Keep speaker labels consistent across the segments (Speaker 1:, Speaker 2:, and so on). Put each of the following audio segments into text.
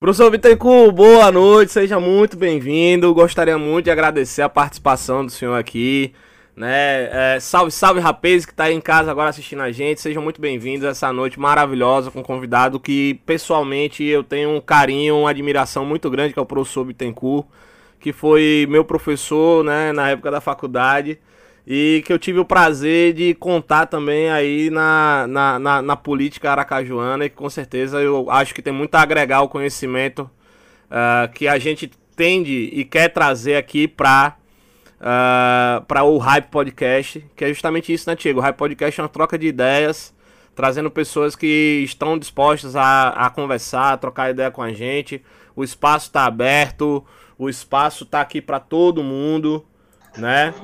Speaker 1: Professor Bittencourt, boa noite, seja muito bem-vindo. Gostaria muito de agradecer a participação do senhor aqui. Né? É, salve, salve, rapazes que está aí em casa agora assistindo a gente. Sejam muito bem-vindos a essa noite maravilhosa com um convidado que, pessoalmente, eu tenho um carinho, uma admiração muito grande, que é o professor Bittencourt, que foi meu professor né, na época da faculdade e que eu tive o prazer de contar também aí na, na, na, na política aracajuana e que com certeza eu acho que tem muito a agregar o conhecimento uh, que a gente tende e quer trazer aqui para uh, ah, para o Hype Podcast, que é justamente isso, né, Tiago? O Hype Podcast é uma troca de ideias, trazendo pessoas que estão dispostas a, a conversar, a trocar ideia com a gente. O espaço está aberto, o espaço está aqui para todo mundo né?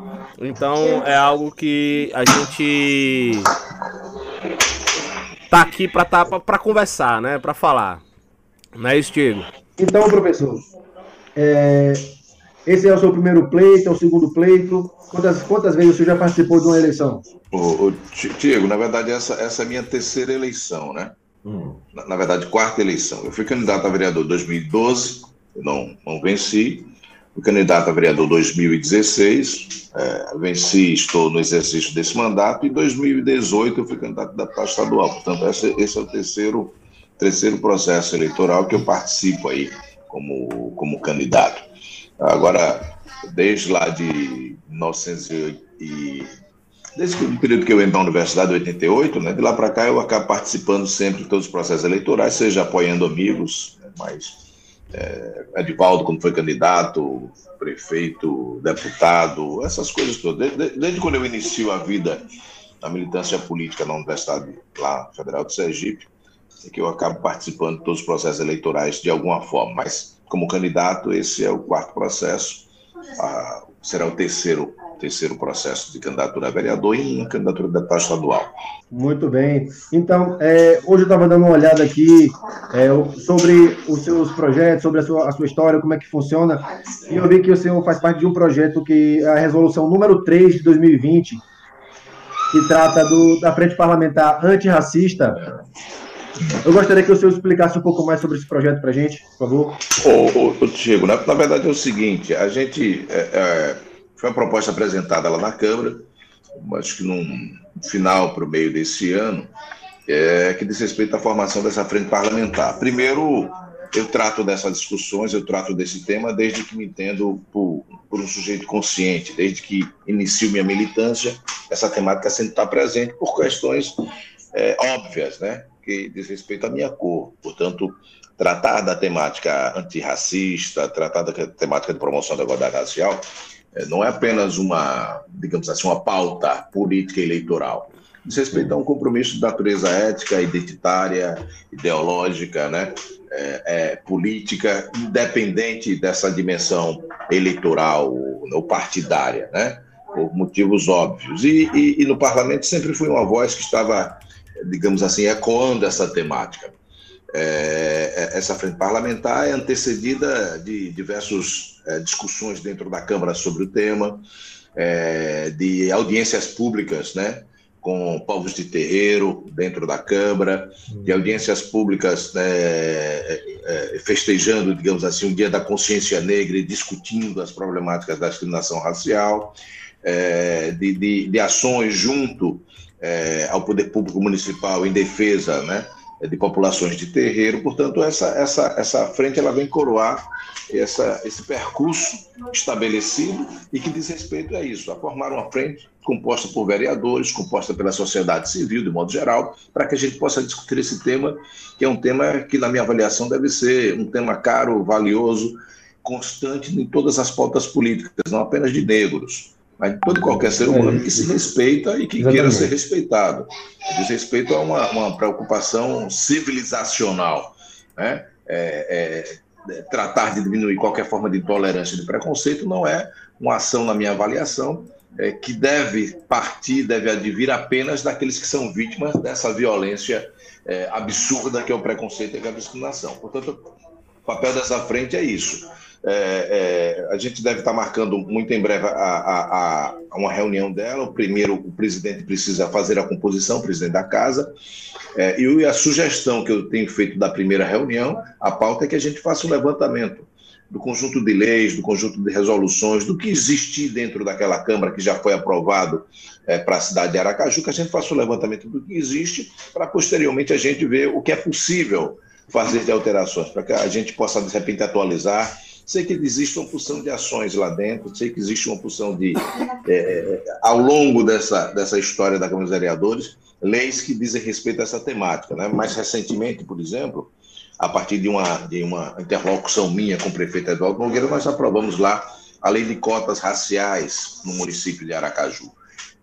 Speaker 1: Então é algo que a gente tá aqui para tá, para conversar, né? Para falar. Não é isso, Diego?
Speaker 2: Então, professor, é, esse é o seu primeiro pleito, é o segundo pleito. Quantas, quantas vezes o senhor já participou de uma eleição?
Speaker 3: Ô, ô, Diego, na verdade, essa, essa é a minha terceira eleição, né? Hum. Na, na, verdade, quarta eleição. Eu fui candidato a vereador em 2012, não, não venci. Fui candidato a vereador 2016, é, venci, estou no exercício desse mandato, e em 2018 eu fui candidato a deputado estadual. Portanto, esse, esse é o terceiro, terceiro processo eleitoral que eu participo aí como, como candidato. Agora, desde lá de 1900 e desde o período que eu entrei na universidade, 88, né, de lá para cá eu acabo participando sempre de todos os processos eleitorais, seja apoiando amigos, né, mas é, Edivaldo, quando foi candidato, prefeito, deputado, essas coisas todas. Desde, desde quando eu inicio a vida na militância política na Universidade lá, Federal de Sergipe, é que eu acabo participando de todos os processos eleitorais de alguma forma. Mas, como candidato, esse é o quarto processo, ah, será o terceiro terceiro processo de candidatura a vereador e uma candidatura de deputado estadual.
Speaker 2: Muito bem. Então, é, hoje eu estava dando uma olhada aqui é, sobre os seus projetos, sobre a sua, a sua história, como é que funciona, e eu vi que o senhor faz parte de um projeto que é a resolução número 3 de 2020, que trata do, da Frente Parlamentar Antirracista. Eu gostaria que o senhor explicasse um pouco mais sobre esse projeto para a gente, por favor.
Speaker 3: Ô, ô, ô Diego, na, na, verdade é o seguinte, a gente é, é foi uma proposta apresentada lá na Câmara, acho que no final para o meio desse ano, é, que diz respeito à formação dessa frente parlamentar. Primeiro, eu trato dessas discussões, eu trato desse tema desde que me entendo por, por um sujeito consciente, desde que inicio minha militância, essa temática sempre está presente por questões é, óbvias, né? Que diz respeito à minha cor. Portanto, tratar da temática antirracista, tratar da temática de promoção da igualdade racial, é, não é apenas uma, digamos assim, uma pauta política eleitoral. Diz respeito a um compromisso de natureza ética, identitária, ideológica, né? É, é, política, independente dessa dimensão eleitoral ou partidária, né? por motivos óbvios. E, e, e no parlamento sempre foi uma voz que estava, digamos assim, ecoando essa temática. É, é essa frente parlamentar é antecedida de diversos é, discussões dentro da Câmara sobre o tema, é, de audiências públicas, né? com povos de terreiro dentro da Câmara, de audiências públicas né, é, é, festejando, digamos assim, o Dia da Consciência Negra e discutindo as problemáticas da discriminação racial, é, de, de, de, ações junto é, ao Poder Público Municipal em defesa né, de populações de terreiro. Portanto, essa, essa, essa frente ela vem coroar essa, esse percurso estabelecido e que diz respeito a isso, a formar uma frente composta por vereadores, composta pela sociedade civil, de modo geral, para que a gente possa discutir esse tema, que é um tema que, na minha avaliação, deve ser um tema caro, valioso, constante em todas as pautas políticas, não apenas de negros, mas todo qualquer ser humano que se respeita e que Exatamente. queira ser respeitado. Diz respeito a uma, uma preocupação civilizacional, né? É, é, é, tratar de diminuir qualquer forma de intolerância e de preconceito não é uma ação, na minha avaliação, é, que deve partir, deve advir apenas daqueles que são vítimas dessa violência é, absurda que é o preconceito e a discriminação. Portanto, o papel dessa frente é isso. É, é, a gente deve estar marcando muito em breve a, a, a, uma reunião dela. O primeiro, o presidente precisa fazer a composição, o presidente da casa. É, e a sugestão que eu tenho feito da primeira reunião, a pauta é que a gente faça um levantamento do conjunto de leis, do conjunto de resoluções, do que existir dentro daquela Câmara que já foi aprovado é, para a cidade de Aracaju, que a gente faça um levantamento do que existe, para posteriormente a gente ver o que é possível fazer de alterações, para que a gente possa, de repente, atualizar Sei que existe uma porção de ações lá dentro, sei que existe uma porção de, é, é, ao longo dessa, dessa história da Câmara dos Vereadores, leis que dizem respeito a essa temática. Né? Mais recentemente, por exemplo, a partir de uma, de uma interlocução minha com o prefeito Eduardo Nogueira, nós aprovamos lá a lei de cotas raciais no município de Aracaju.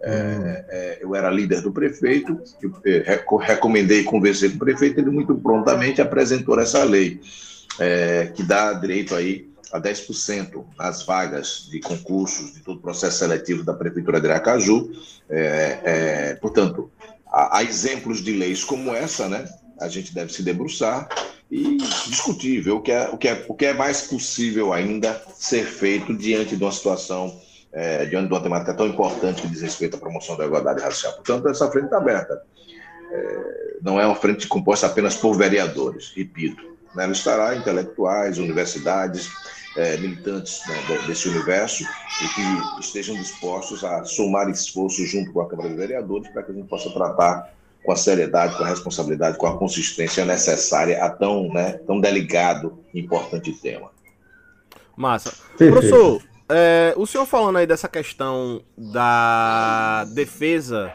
Speaker 3: É, é, eu era líder do prefeito, é, recomendei, conversei com o prefeito, ele muito prontamente apresentou essa lei, é, que dá direito aí a 10% nas vagas de concursos de todo o processo seletivo da Prefeitura de Aracaju. É, é, portanto, há, há, exemplos de leis como essa, né? A gente deve se debruçar e discutir, ver o que é, o que é, o que é mais possível ainda ser feito diante de uma situação, é, diante de uma temática tão importante que diz respeito à promoção da igualdade racial. Portanto, essa frente está aberta. É, não é uma frente composta apenas por vereadores, repito. Né? Ela estará intelectuais, universidades, é, militantes né, desse universo e que estejam dispostos a somar esforços junto com a Câmara de Vereadores para que a gente possa tratar com a seriedade, com a responsabilidade, com a consistência necessária a tão, né, tão delicado e importante tema.
Speaker 1: Massa. Professor, é, o senhor falando aí dessa questão da defesa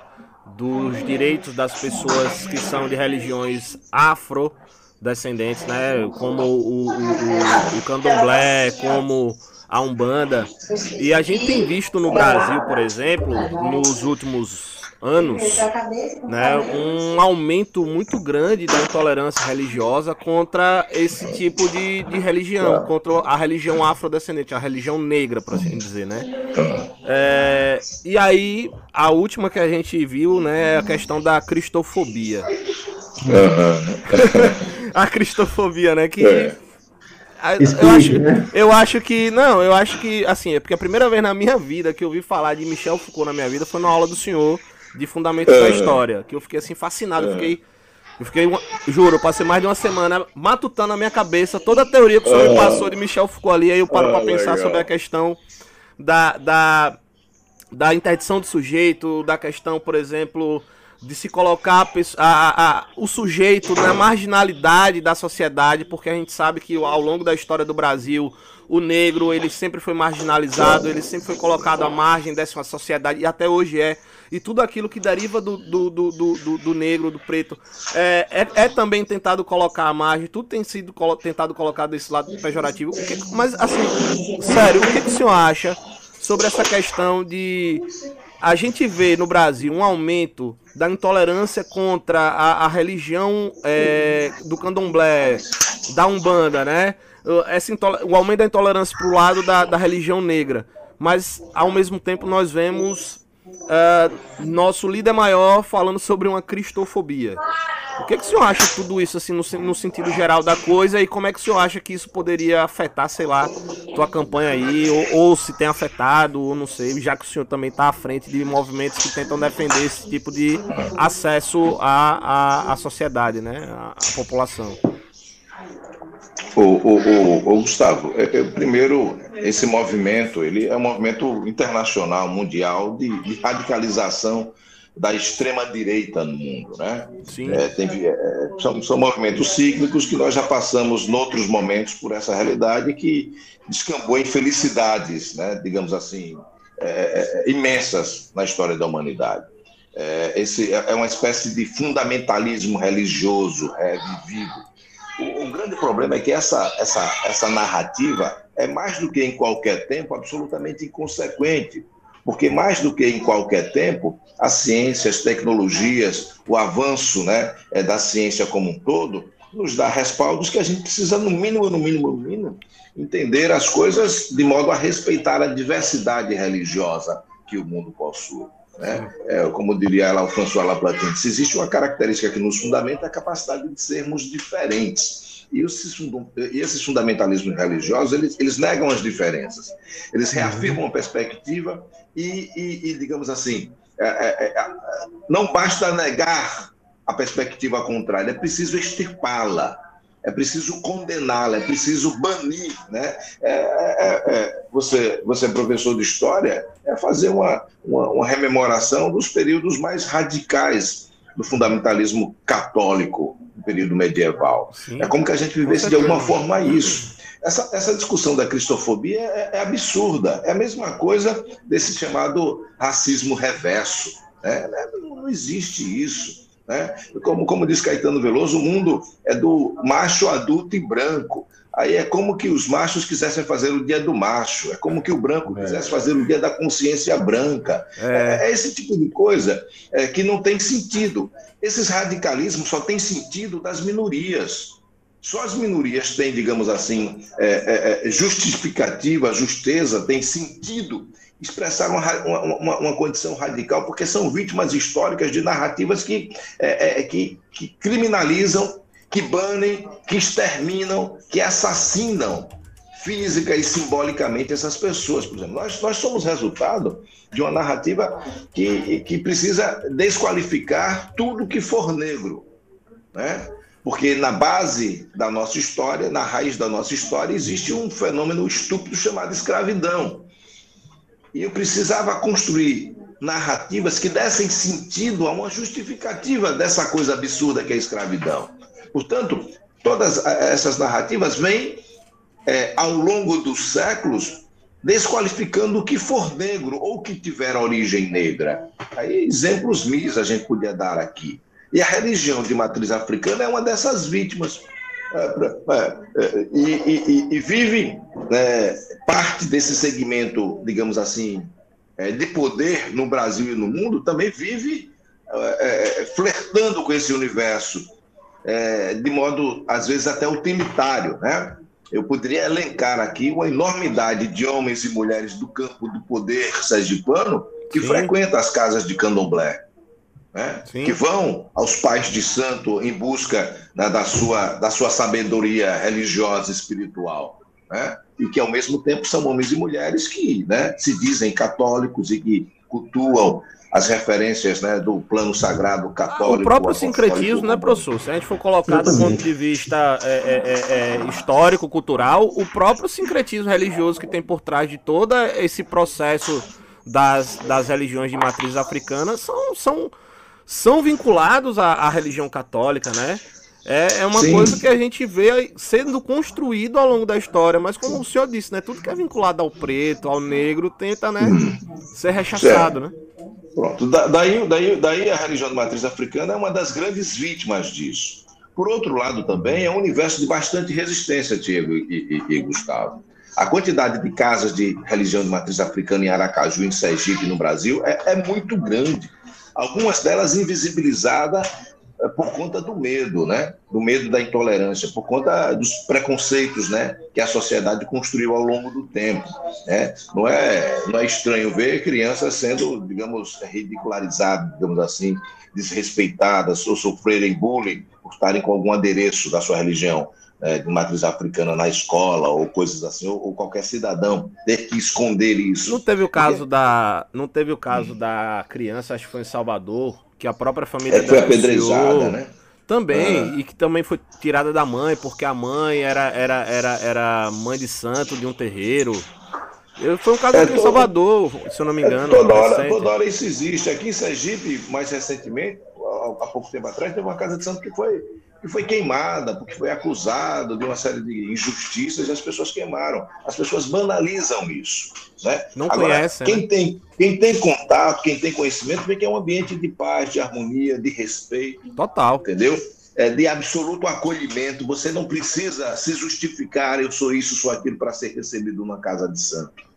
Speaker 1: dos direitos das pessoas que são de religiões afro descendentes, né? Como o, o, o, o candomblé, como a Umbanda. E a gente tem visto no Brasil, por exemplo, nos últimos anos, né, um aumento muito grande da intolerância religiosa contra esse tipo de, de religião, contra a religião afrodescendente, a religião negra, por assim dizer, né? É, e aí, a última que a gente viu, né, é a questão da cristofobia. a cristofobia, né? Que. É. Eu, acho, né? eu acho que. Não, eu acho que. Assim, é porque a primeira vez na minha vida que eu ouvi falar de Michel Foucault na minha vida foi na aula do senhor de Fundamentos da História. Que eu fiquei assim, fascinado. Eu fiquei. Eu fiquei, uma, juro, eu passei mais de uma semana matutando na minha cabeça toda a teoria que o senhor me passou de Michel Foucault ali. Aí eu paro pra pensar legal. sobre a questão da, da, da interdição do sujeito, da questão, por exemplo, de se colocar a, a, a, o sujeito na marginalidade da sociedade, porque a gente sabe que ao longo da história do Brasil, o negro ele sempre foi marginalizado, ele sempre foi colocado à margem dessa sociedade, e até hoje é. E tudo aquilo que deriva do, do, do, do, do negro, do preto, é, é, é, também tentado colocar à margem, tudo tem sido colo tentado colocar desse lado pejorativo. Mas, assim, sério, o que, que o senhor acha sobre essa questão de a gente vê no Brasil um aumento da intolerância contra a, a religião é, do candomblé, da Umbanda, né? Essa o aumento da intolerância para o lado da, da religião negra. Mas, ao mesmo tempo, nós vemos uh, nosso líder maior falando sobre uma cristofobia. O que, que o senhor acha de tudo isso, assim, no, no, sentido geral da coisa, e como é que o senhor acha que isso poderia afetar, sei lá, tua campanha aí, ou, ou se tem afetado, ou não sei, já que o senhor também está à frente de movimentos que tentam defender esse tipo de acesso à, à, à sociedade, né, à, à população.
Speaker 3: O, o, o, Gustavo, é, é, primeiro, esse movimento, ele é um movimento internacional, mundial, de, de radicalização da extrema direita no mundo, né? Sim. É, tem, é, são, são movimentos cíclicos que nós já passamos, em outros momentos, por essa realidade que descambou em felicidades, né? Digamos assim, é, é imensas na história da humanidade. É, esse é uma espécie de fundamentalismo religioso vivo o, o, grande problema é que essa, essa, essa narrativa é mais do que em qualquer tempo absolutamente inconsequente, porque mais do que em qualquer tempo, a ciência, as tecnologias, o avanço né, é, da ciência como um todo, nos dá respaldos que a gente precisa, no mínimo, no mínimo, no mínimo, entender as coisas de modo a respeitar a diversidade religiosa que o mundo possui. Né? É, como diria lá o François Laplatine, se existe uma característica que nos fundamenta, é a capacidade de sermos diferentes. E esses, fundamentalismos religiosos, eles, eles negam as diferenças. Eles reafirmam a perspectiva e, e, e digamos assim, é, é, é, não basta negar a perspectiva contrária, é preciso extirpá-la é preciso condená-la, é preciso banir. Né? É, é, é, você, você é professor de história, é fazer uma, uma, uma rememoração dos períodos mais radicais do fundamentalismo católico, no período medieval. Sim. É como que a gente vivesse de alguma forma isso. Essa, essa discussão da cristofobia é, é, absurda. É a mesma coisa desse chamado racismo reverso. Né? Não, não existe isso. Né? Como, como diz Caetano Veloso, o mundo é do macho adulto e branco. Aí é como que os machos quisessem fazer o dia do macho, é como que o branco é. quisesse fazer o dia da consciência branca. É, é, é esse tipo de coisa é, que não tem sentido. Esses radicalismos só têm sentido das minorias. Só as minorias têm, digamos assim, é, é, justificativa, justeza, tem sentido expressar uma, uma, uma, condição radical, porque são vítimas históricas de narrativas que, é, é, que, que criminalizam, que banem, que exterminam, que assassinam física e simbolicamente essas pessoas. Por exemplo, nós, nós somos resultado de uma narrativa que, que precisa desqualificar tudo que for negro. Né? Porque na base da nossa história, na raiz da nossa história, existe um fenômeno estúpido chamado escravidão e eu precisava construir narrativas que dessem sentido a uma justificativa dessa coisa absurda que é a escravidão. Portanto, todas essas narrativas vêm, é, ao longo dos séculos, desqualificando o que for negro ou que tiver origem negra. Aí, exemplos mis a gente podia dar aqui. E a religião de matriz africana é uma dessas vítimas. É, é, é, e, e, e, vive né, parte desse segmento, digamos assim, de poder no Brasil e no mundo, também vive flertando com esse universo, de modo, às vezes, até utilitário. Né? Eu poderia elencar aqui uma enormidade de homens e mulheres do campo do poder sergipano que Sim. frequentam as casas de candomblé né? que vão aos pais de santo em busca né, da, sua, da sua sabedoria religiosa e espiritual. Né? E que, ao mesmo tempo, são homens e mulheres que né, se dizem católicos e que cultuam as referências né, do plano sagrado católico.
Speaker 1: o próprio sincretismo, né, professor? Se a gente for colocar do ponto de vista é, é, é, é, histórico, cultural, o próprio sincretismo religioso que tem por trás de todo esse processo das, das religiões de matriz africana são, são são vinculados à, à religião católica, né? É, é uma Sim. coisa que a gente vê sendo construído ao longo da história, mas como o senhor disse, né? Tudo que é vinculado ao preto, ao negro, tenta, né? Ser rechaçado, né?
Speaker 3: Pronto. Da, daí, daí, daí a religião de matriz africana é uma das grandes vítimas disso. Por outro lado, também é um universo de bastante resistência, Diego e, e, e Gustavo. A quantidade de casas de religião de matriz africana em Aracaju, em Sergipe, no Brasil, é, é muito grande algumas delas invisibilizadas eh, por conta do medo, né? Do medo da intolerância, por conta dos preconceitos, né? Que a sociedade construiu ao longo do tempo, né? Não é, não é estranho ver crianças sendo, digamos, ridicularizadas, digamos assim, desrespeitadas ou sofrerem bullying por estarem com algum adereço da sua religião é, de matriz africana na escola ou coisas assim, ou, ou, qualquer cidadão ter que esconder isso.
Speaker 1: Não teve o caso Porque... da, não teve o caso hum. da criança, acho que foi em Salvador, que a própria família
Speaker 3: é, foi apedrejada, né?
Speaker 1: Também, ah. e que também foi tirada da mãe, porque a mãe era, era, era, era mãe de santo de um terreiro. Foi um caso é, aqui todo, em Salvador, se eu não me é, engano.
Speaker 3: É, toda, hora, toda hora isso existe. Aqui em Sergipe, mais recentemente, há pouco tempo atrás, teve uma casa de santo que foi que foi queimada, porque foi acusado de uma série de injustiças e as pessoas queimaram. As pessoas banalizam isso. Né?
Speaker 1: Não Agora, conhece,
Speaker 3: quem, né? tem, quem tem contato, quem tem conhecimento, vê que é um ambiente de paz, de harmonia, de respeito.
Speaker 1: Total.
Speaker 3: Entendeu? É, de absoluto acolhimento. Você não precisa se justificar, eu sou isso, sou aquilo, para ser recebido numa casa de santo.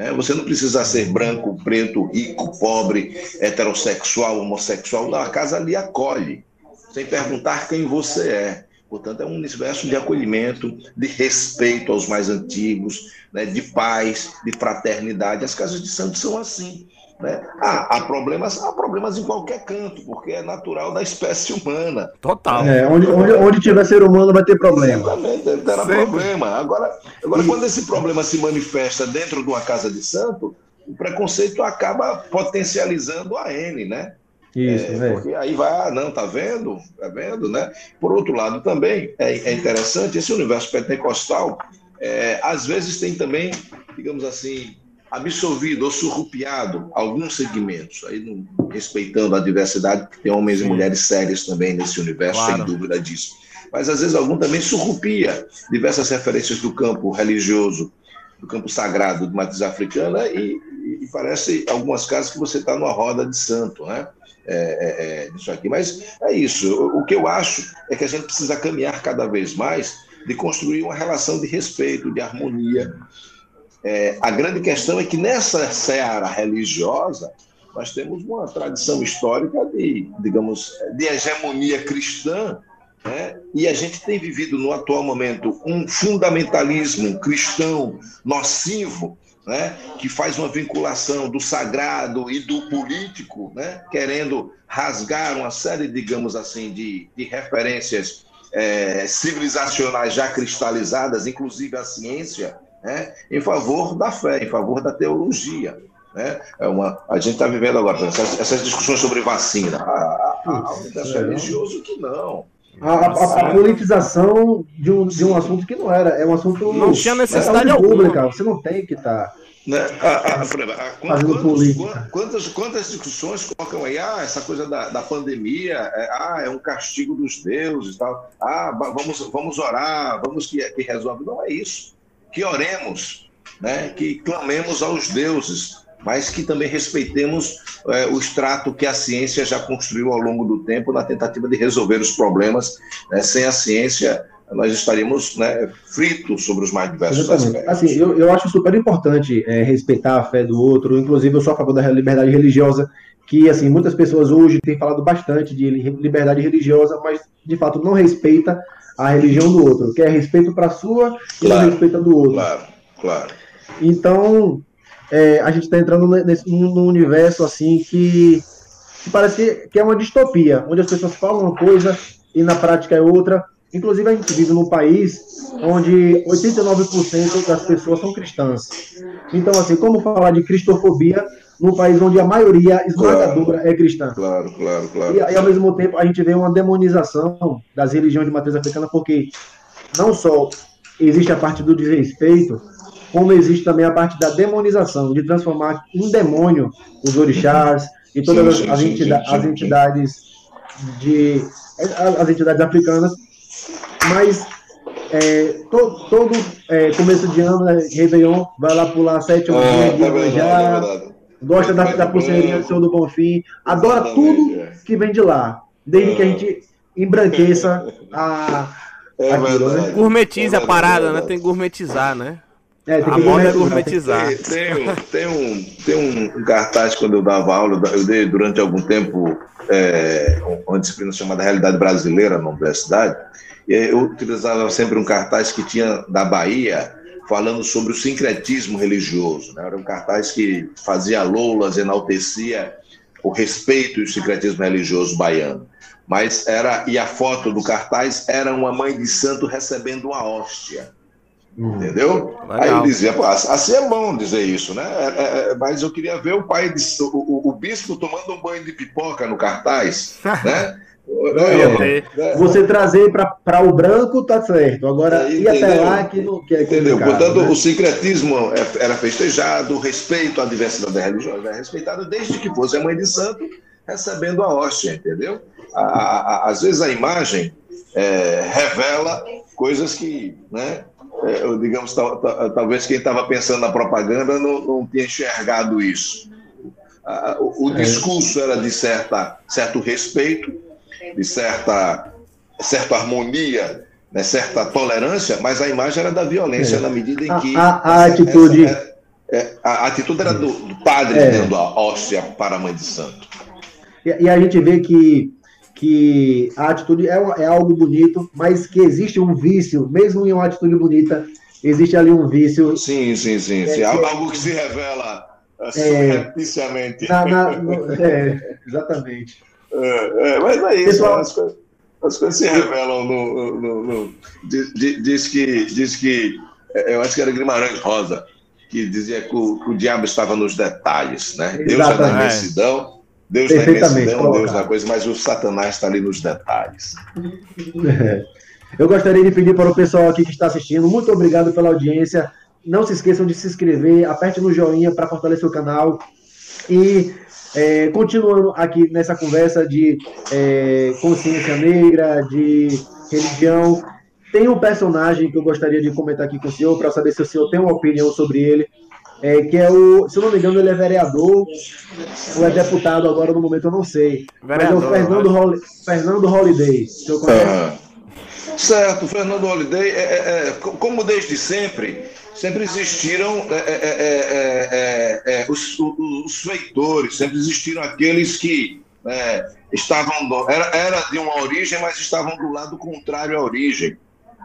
Speaker 3: É, você não precisa ser branco, preto, rico, pobre, heterossexual, homossexual. Não, a casa lhe acolhe sem perguntar quem você é. Portanto, é um universo de acolhimento, de respeito aos mais antigos, né, de paz, de fraternidade. As casas de santo são assim. Né? Ah, há problemas, há problemas em qualquer canto, porque é natural da espécie humana.
Speaker 1: Total.
Speaker 2: É, onde, onde, onde tiver ser humano vai ter problema.
Speaker 3: Exatamente, terá
Speaker 1: Sempre.
Speaker 3: problema. Agora, agora quando esse problema se manifesta dentro de uma casa de santo, o preconceito acaba potencializando a N, né?
Speaker 2: Isso,
Speaker 3: É,
Speaker 2: velho.
Speaker 3: porque aí vai, ah, não, tá vendo? Tá vendo, né? Por outro lado, também é, é interessante, esse universo pentecostal, é, às vezes tem também, digamos assim, absorvido ou surrupiado alguns segmentos, aí não- respeitando a diversidade, porque tem homens
Speaker 1: Sim.
Speaker 3: e mulheres sérios também nesse universo,
Speaker 1: Claro.
Speaker 3: sem dúvida disso. Mas às vezes algum também surrupia diversas referências do campo religioso, do campo sagrado de matriz africana, e, e parece, algumas casas, que você está numa roda de santo, né? é, é, é, disso aqui. Mas é isso. O, o que eu acho é que a gente precisa caminhar cada vez mais de construir uma relação de respeito, de harmonia. É, a grande questão é que nessa seara religiosa nós temos uma tradição histórica de, digamos, de hegemonia cristã, né? e a gente tem vivido no atual momento um fundamentalismo cristão nocivo, né, que faz uma vinculação do sagrado e do político, né, querendo rasgar uma série, digamos assim, de, de referências é, civilizacionais já cristalizadas, inclusive a ciência, né, em favor da fé, em favor da teologia. Né? É uma, a gente está vivendo agora essas, essas, discussões sobre vacina. Ah, ah, o universo
Speaker 2: é,
Speaker 3: religioso que não.
Speaker 2: A, a, a, politização de um, de um assunto que não era, é um assunto
Speaker 1: não tinha necessidade é
Speaker 2: pública. Você não tem que estar tá
Speaker 3: né? a, a, quantos, quantos, quantas, quantas discussões colocam aí? Ah, essa coisa da, da pandemia, é, ah, é um castigo dos deuses, tal. Ah, vamos, vamos orar, vamos que, que resolve. Não é isso. Que oremos, né? Que clamemos aos deuses, mas que também respeitemos é, o extrato que a ciência já construiu ao longo do tempo na tentativa de resolver os problemas. Né? Sem a ciência, nós estaríamos né, fritos sobre os mais diversos
Speaker 2: Exatamente.
Speaker 3: aspectos.
Speaker 2: Assim, eu, eu acho super importante é, respeitar a fé do outro, inclusive eu sou a favor da liberdade religiosa, que assim, muitas pessoas hoje têm falado bastante de liberdade religiosa, mas de fato não respeita a religião do outro, quer respeito para a sua e
Speaker 3: claro,
Speaker 2: não respeita do outro.
Speaker 3: Claro, claro.
Speaker 2: Então, é, a gente está entrando nesse, num universo assim que, que parece que, que, é uma distopia, onde as pessoas falam uma coisa e na prática é outra. Inclusive, a gente vive num país onde 89% das pessoas são cristãs. Então, assim, como falar de cristofobia num país onde a maioria esmagadora
Speaker 3: claro,
Speaker 2: é cristã?
Speaker 3: Claro, claro, claro.
Speaker 2: E, e, ao mesmo tempo, a gente vê uma demonização das religiões de matriz africana, porque não só existe a parte do desrespeito, como existe também a parte da demonização, de transformar em demônio os orixás e todas sim, as, sim, entidades, sim, as entidades de as entidades africanas, mas é, to, todo é, começo de ano, né, Réveillon, vai lá pular sete ou
Speaker 3: é,
Speaker 2: de manjar, gosta da, da pulseirinha do Senhor do Bonfim, adora tudo que vem de lá, desde que a gente embranqueça a.
Speaker 3: É
Speaker 2: né?
Speaker 1: Gourmetize a parada, né? Tem que gourmetizar, né?
Speaker 2: É, tem
Speaker 1: a
Speaker 2: que
Speaker 1: moda é
Speaker 2: gourmetizar.
Speaker 3: tem, tem, um, tem um cartaz quando eu dava aula, eu dei durante algum tempo é, uma disciplina chamada Realidade Brasileira na universidade, e eu utilizava sempre um cartaz que tinha da Bahia falando sobre o sincretismo religioso. Né? Era um cartaz que fazia loulas, enaltecia o respeito e o sincretismo religioso baiano. Mas era, e a foto do cartaz era uma mãe de santo recebendo uma hóstia. Entendeu?
Speaker 1: Legal.
Speaker 3: Aí eu dizia, assim é bom dizer isso, né? É, é, mas eu queria ver o pai, de, o, o, o, bispo tomando um banho de pipoca no cartaz, né?
Speaker 2: É, você trazer para o branco tá certo, agora ir até lá que não quer que
Speaker 3: Entendeu? Portanto, né? o sincretismo era festejado, o respeito à diversidade religiosa era respeitado, desde que fosse a mãe de santo recebendo a hóstia, entendeu? A, a, a, às vezes a imagem é, revela coisas que, né, é, digamos, tal, tal, talvez quem estava pensando na propaganda não, não tinha enxergado isso. O, o discurso era de certa, certo respeito, de certa, certa harmonia, né, certa tolerância, mas a imagem era da violência é. na medida em que
Speaker 2: a, a, a atitude
Speaker 3: essa, é, a, atitude era do, do padre
Speaker 2: É.
Speaker 3: dando a hóstia para a mãe de santo.
Speaker 2: E, e a gente vê que, que a atitude é, é algo bonito, mas que existe um vício, mesmo em uma atitude bonita, existe ali um vício.
Speaker 3: Sim, sim, sim. sim.
Speaker 2: É,
Speaker 3: Algo que se revela É,
Speaker 2: na, na, no, é, exatamente.
Speaker 3: É, é, mas é isso, Pessoal, as, coisas, as coisas se revelam no. no, no diz, diz, que. Diz que é, eu acho que era Guimarães Rosa, que dizia que o, que o diabo estava nos detalhes, né? Exatamente. Deus é na imensidão, Deus na imensidão, Deus na coisa, mas o Satanás está ali nos detalhes.
Speaker 2: Eu gostaria de pedir para o pessoal aqui que está assistindo, muito obrigado pela audiência. Não se esqueçam de se inscrever, aperte no joinha para fortalecer o canal. E é, continuando aqui nessa conversa de é, consciência negra, de religião, tem um personagem que eu gostaria de comentar aqui com o senhor, para saber se o senhor tem uma opinião sobre ele, é, que é o, se eu não me engano, ele é vereador, ou é deputado agora no momento, eu não sei. Vereador, mas é o Fernando, Hol Fernando Holiday. O senhor conhece?
Speaker 3: Certo, Fernando Holliday, é, é, é como desde sempre, sempre existiram é, é, é os, os, feitores, sempre existiram aqueles que estavam, do, era, era de uma origem, mas estavam do lado contrário à origem.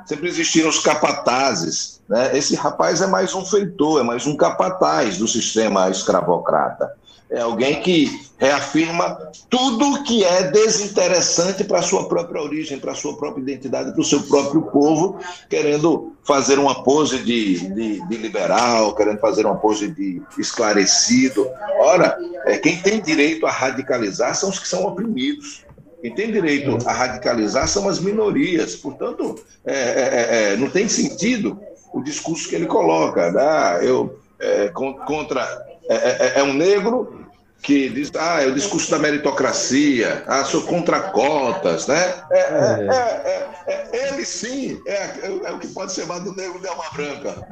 Speaker 3: Sempre existiram os capatazes. Né? Esse rapaz é mais um feitor, é mais um capataz do sistema escravocrata é alguém que reafirma tudo que é desinteressante para a sua própria origem, para a sua própria identidade, para o seu próprio povo, querendo fazer uma pose de, de, de, liberal, querendo fazer uma pose de esclarecido. Ora, é, quem tem direito a radicalizar são os que são oprimidos. Quem tem direito a radicalizar são as minorias. Portanto, é, é, é, é não tem sentido o discurso que ele coloca. Né? Eu, é, contra é, é, é, um negro que diz, ah, é o discurso da meritocracia, ah, sou contra cotas, né? É, é, é, é, é ele sim é, o que pode ser chamado negro de alma branca.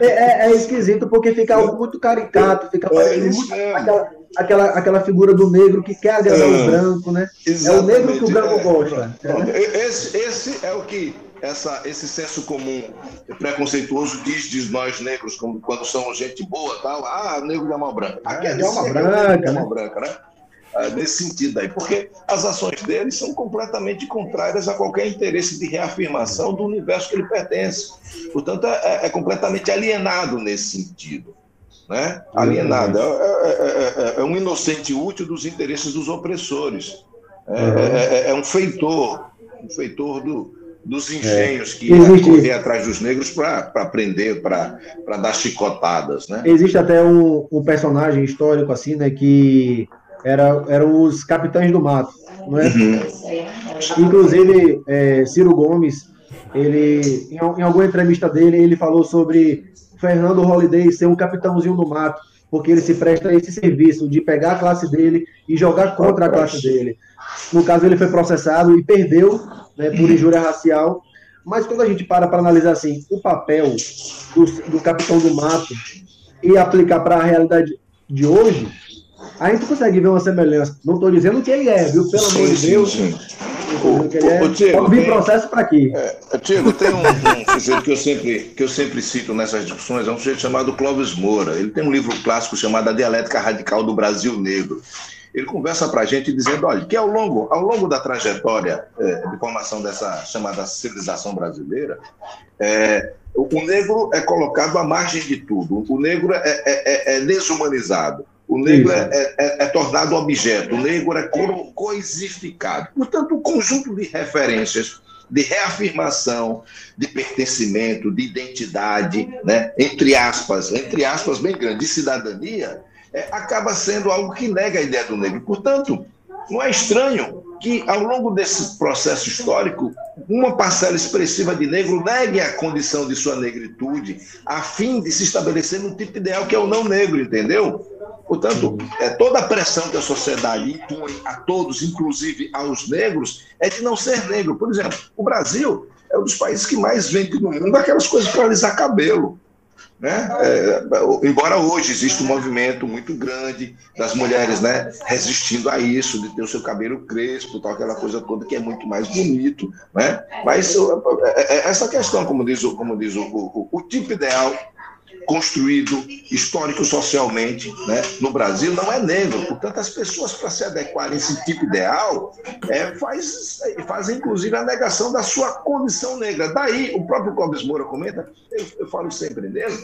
Speaker 2: É, esquisito porque fica algo muito caricato, fica parecendo muito aquela, aquela, aquela figura do negro que quer agradar o branco, né? É o negro que o branco gosta.
Speaker 3: Esse, esse é o que essa, esse senso comum preconceituoso diz de nós negros, como, quando somos gente boa, tal, ah, negro de alma branca.
Speaker 2: Aqui é de alma branca,
Speaker 3: alma né? branca, né? Ah, nesse sentido aí, porque as ações dele são completamente contrárias a qualquer interesse de reafirmação do universo que ele pertence. Portanto, é, é completamente alienado nesse sentido. Né? Alienado. É, é, é, é um inocente útil dos interesses dos opressores. É, é um feitor, um feitor do, dos é. engenhos é. que Existe... correr atrás dos negros para prender, para dar chicotadas, né?
Speaker 2: Existe até um, um, personagem histórico assim, né, que era eram os capitães do mato, não é? Uhum. Inclusive é, Ciro Gomes, ele em, em, alguma entrevista dele ele falou sobre Fernando Holliday ser um capitãozinho do mato, porque ele se presta a esse serviço de pegar a classe dele e jogar contra a classe dele. No caso ele foi processado e perdeu né, por injúria racial. Mas quando a gente para para analisar assim, o papel do, do capitão do mato e aplicar para a realidade de hoje, a gente consegue ver uma semelhança. Não estou dizendo que ele é, viu? Pelo amor de Deus. Sim. O, que ele é. Vir processo para aqui.
Speaker 3: É, Tiago, tem um, um sujeito que eu, sempre, que eu sempre cito nessas discussões, é um sujeito chamado Clóvis Moura. Ele tem um livro clássico chamado A Dialética Radical do Brasil Negro ele conversa para a gente dizendo, olha, que ao longo, ao longo da trajetória é, de formação dessa chamada civilização brasileira, é, o negro é colocado à margem de tudo, o negro é, é, é, é desumanizado, o negro é, é, é, tornado objeto, o negro é coisificado. Portanto, o um conjunto de referências de reafirmação, de pertencimento, de identidade, né? entre aspas, entre aspas bem grande, de cidadania, é, acaba sendo algo que nega a ideia do negro. Portanto, não é estranho que, ao longo desse processo histórico, uma parcela expressiva de negro negue a condição de sua negritude, a fim de se estabelecer num tipo ideal que é o não negro, entendeu? Portanto, é, toda a pressão que a sociedade impõe a todos, inclusive aos negros, é de não ser negro. Por exemplo, o Brasil é um dos países que mais vende no mundo aquelas coisas para alisar cabelo. Né? É, embora hoje exista um movimento muito grande das mulheres né, resistindo a isso, de ter o seu cabelo crespo, tal, aquela coisa toda que é muito mais bonito. Né? Mas é, é, essa questão, como diz, como diz o, o, o tipo ideal construído histórico-socialmente né, no Brasil não é negro. Portanto, as pessoas, para se adequarem a esse tipo ideal, é, faz, fazem inclusive a negação da sua condição negra. Daí, o próprio Clóvis Moura comenta, eu, eu falo sempre dele,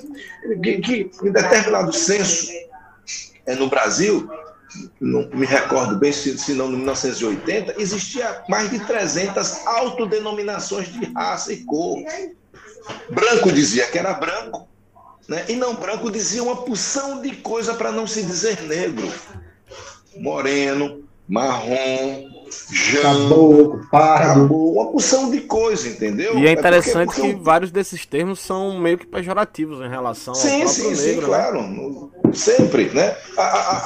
Speaker 3: que, que em determinado senso é, no Brasil, não me recordo bem, se, se não, em 1980, existia mais de 300 autodenominações de raça e cor. Branco dizia que era branco, né? e não branco dizia uma porção de coisa para não se dizer negro. Moreno, marrom,
Speaker 2: Caboclo, pardo.
Speaker 3: Uma porção de coisa, entendeu?
Speaker 1: E é interessante é porque, que vários desses termos são meio que pejorativos em relação
Speaker 3: sim,
Speaker 1: ao
Speaker 3: sim,
Speaker 1: negro.
Speaker 3: Sim,
Speaker 1: né?
Speaker 3: claro. Sempre, né?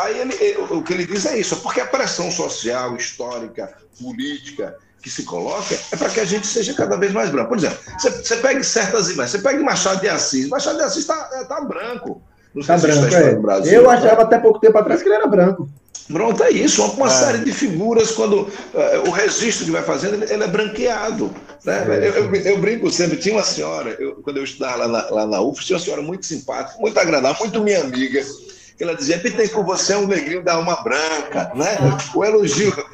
Speaker 3: Aí ele, o que ele diz é isso, porque a pressão social, histórica, política que se coloca é para que a gente seja cada vez mais branco. Por exemplo, você, você pega certas imagens, você pega Machado de Assis, Machado de Assis está é, tá branco.
Speaker 2: Não tá branco, é. Brasil, Eu achava até pouco tempo atrás que ele era branco.
Speaker 3: Pronto, é isso. Uma, uma é. série de figuras, quando uh, o registro que vai fazendo, ele, ele é branqueado. Né? É. Eu, eu, eu, brinco sempre, tinha uma senhora, eu, quando eu estudava lá na, lá na UF, tinha uma senhora muito simpática, muito agradável, muito minha amiga, ela dizia, com você é um negrinho da alma branca, né? O elogio.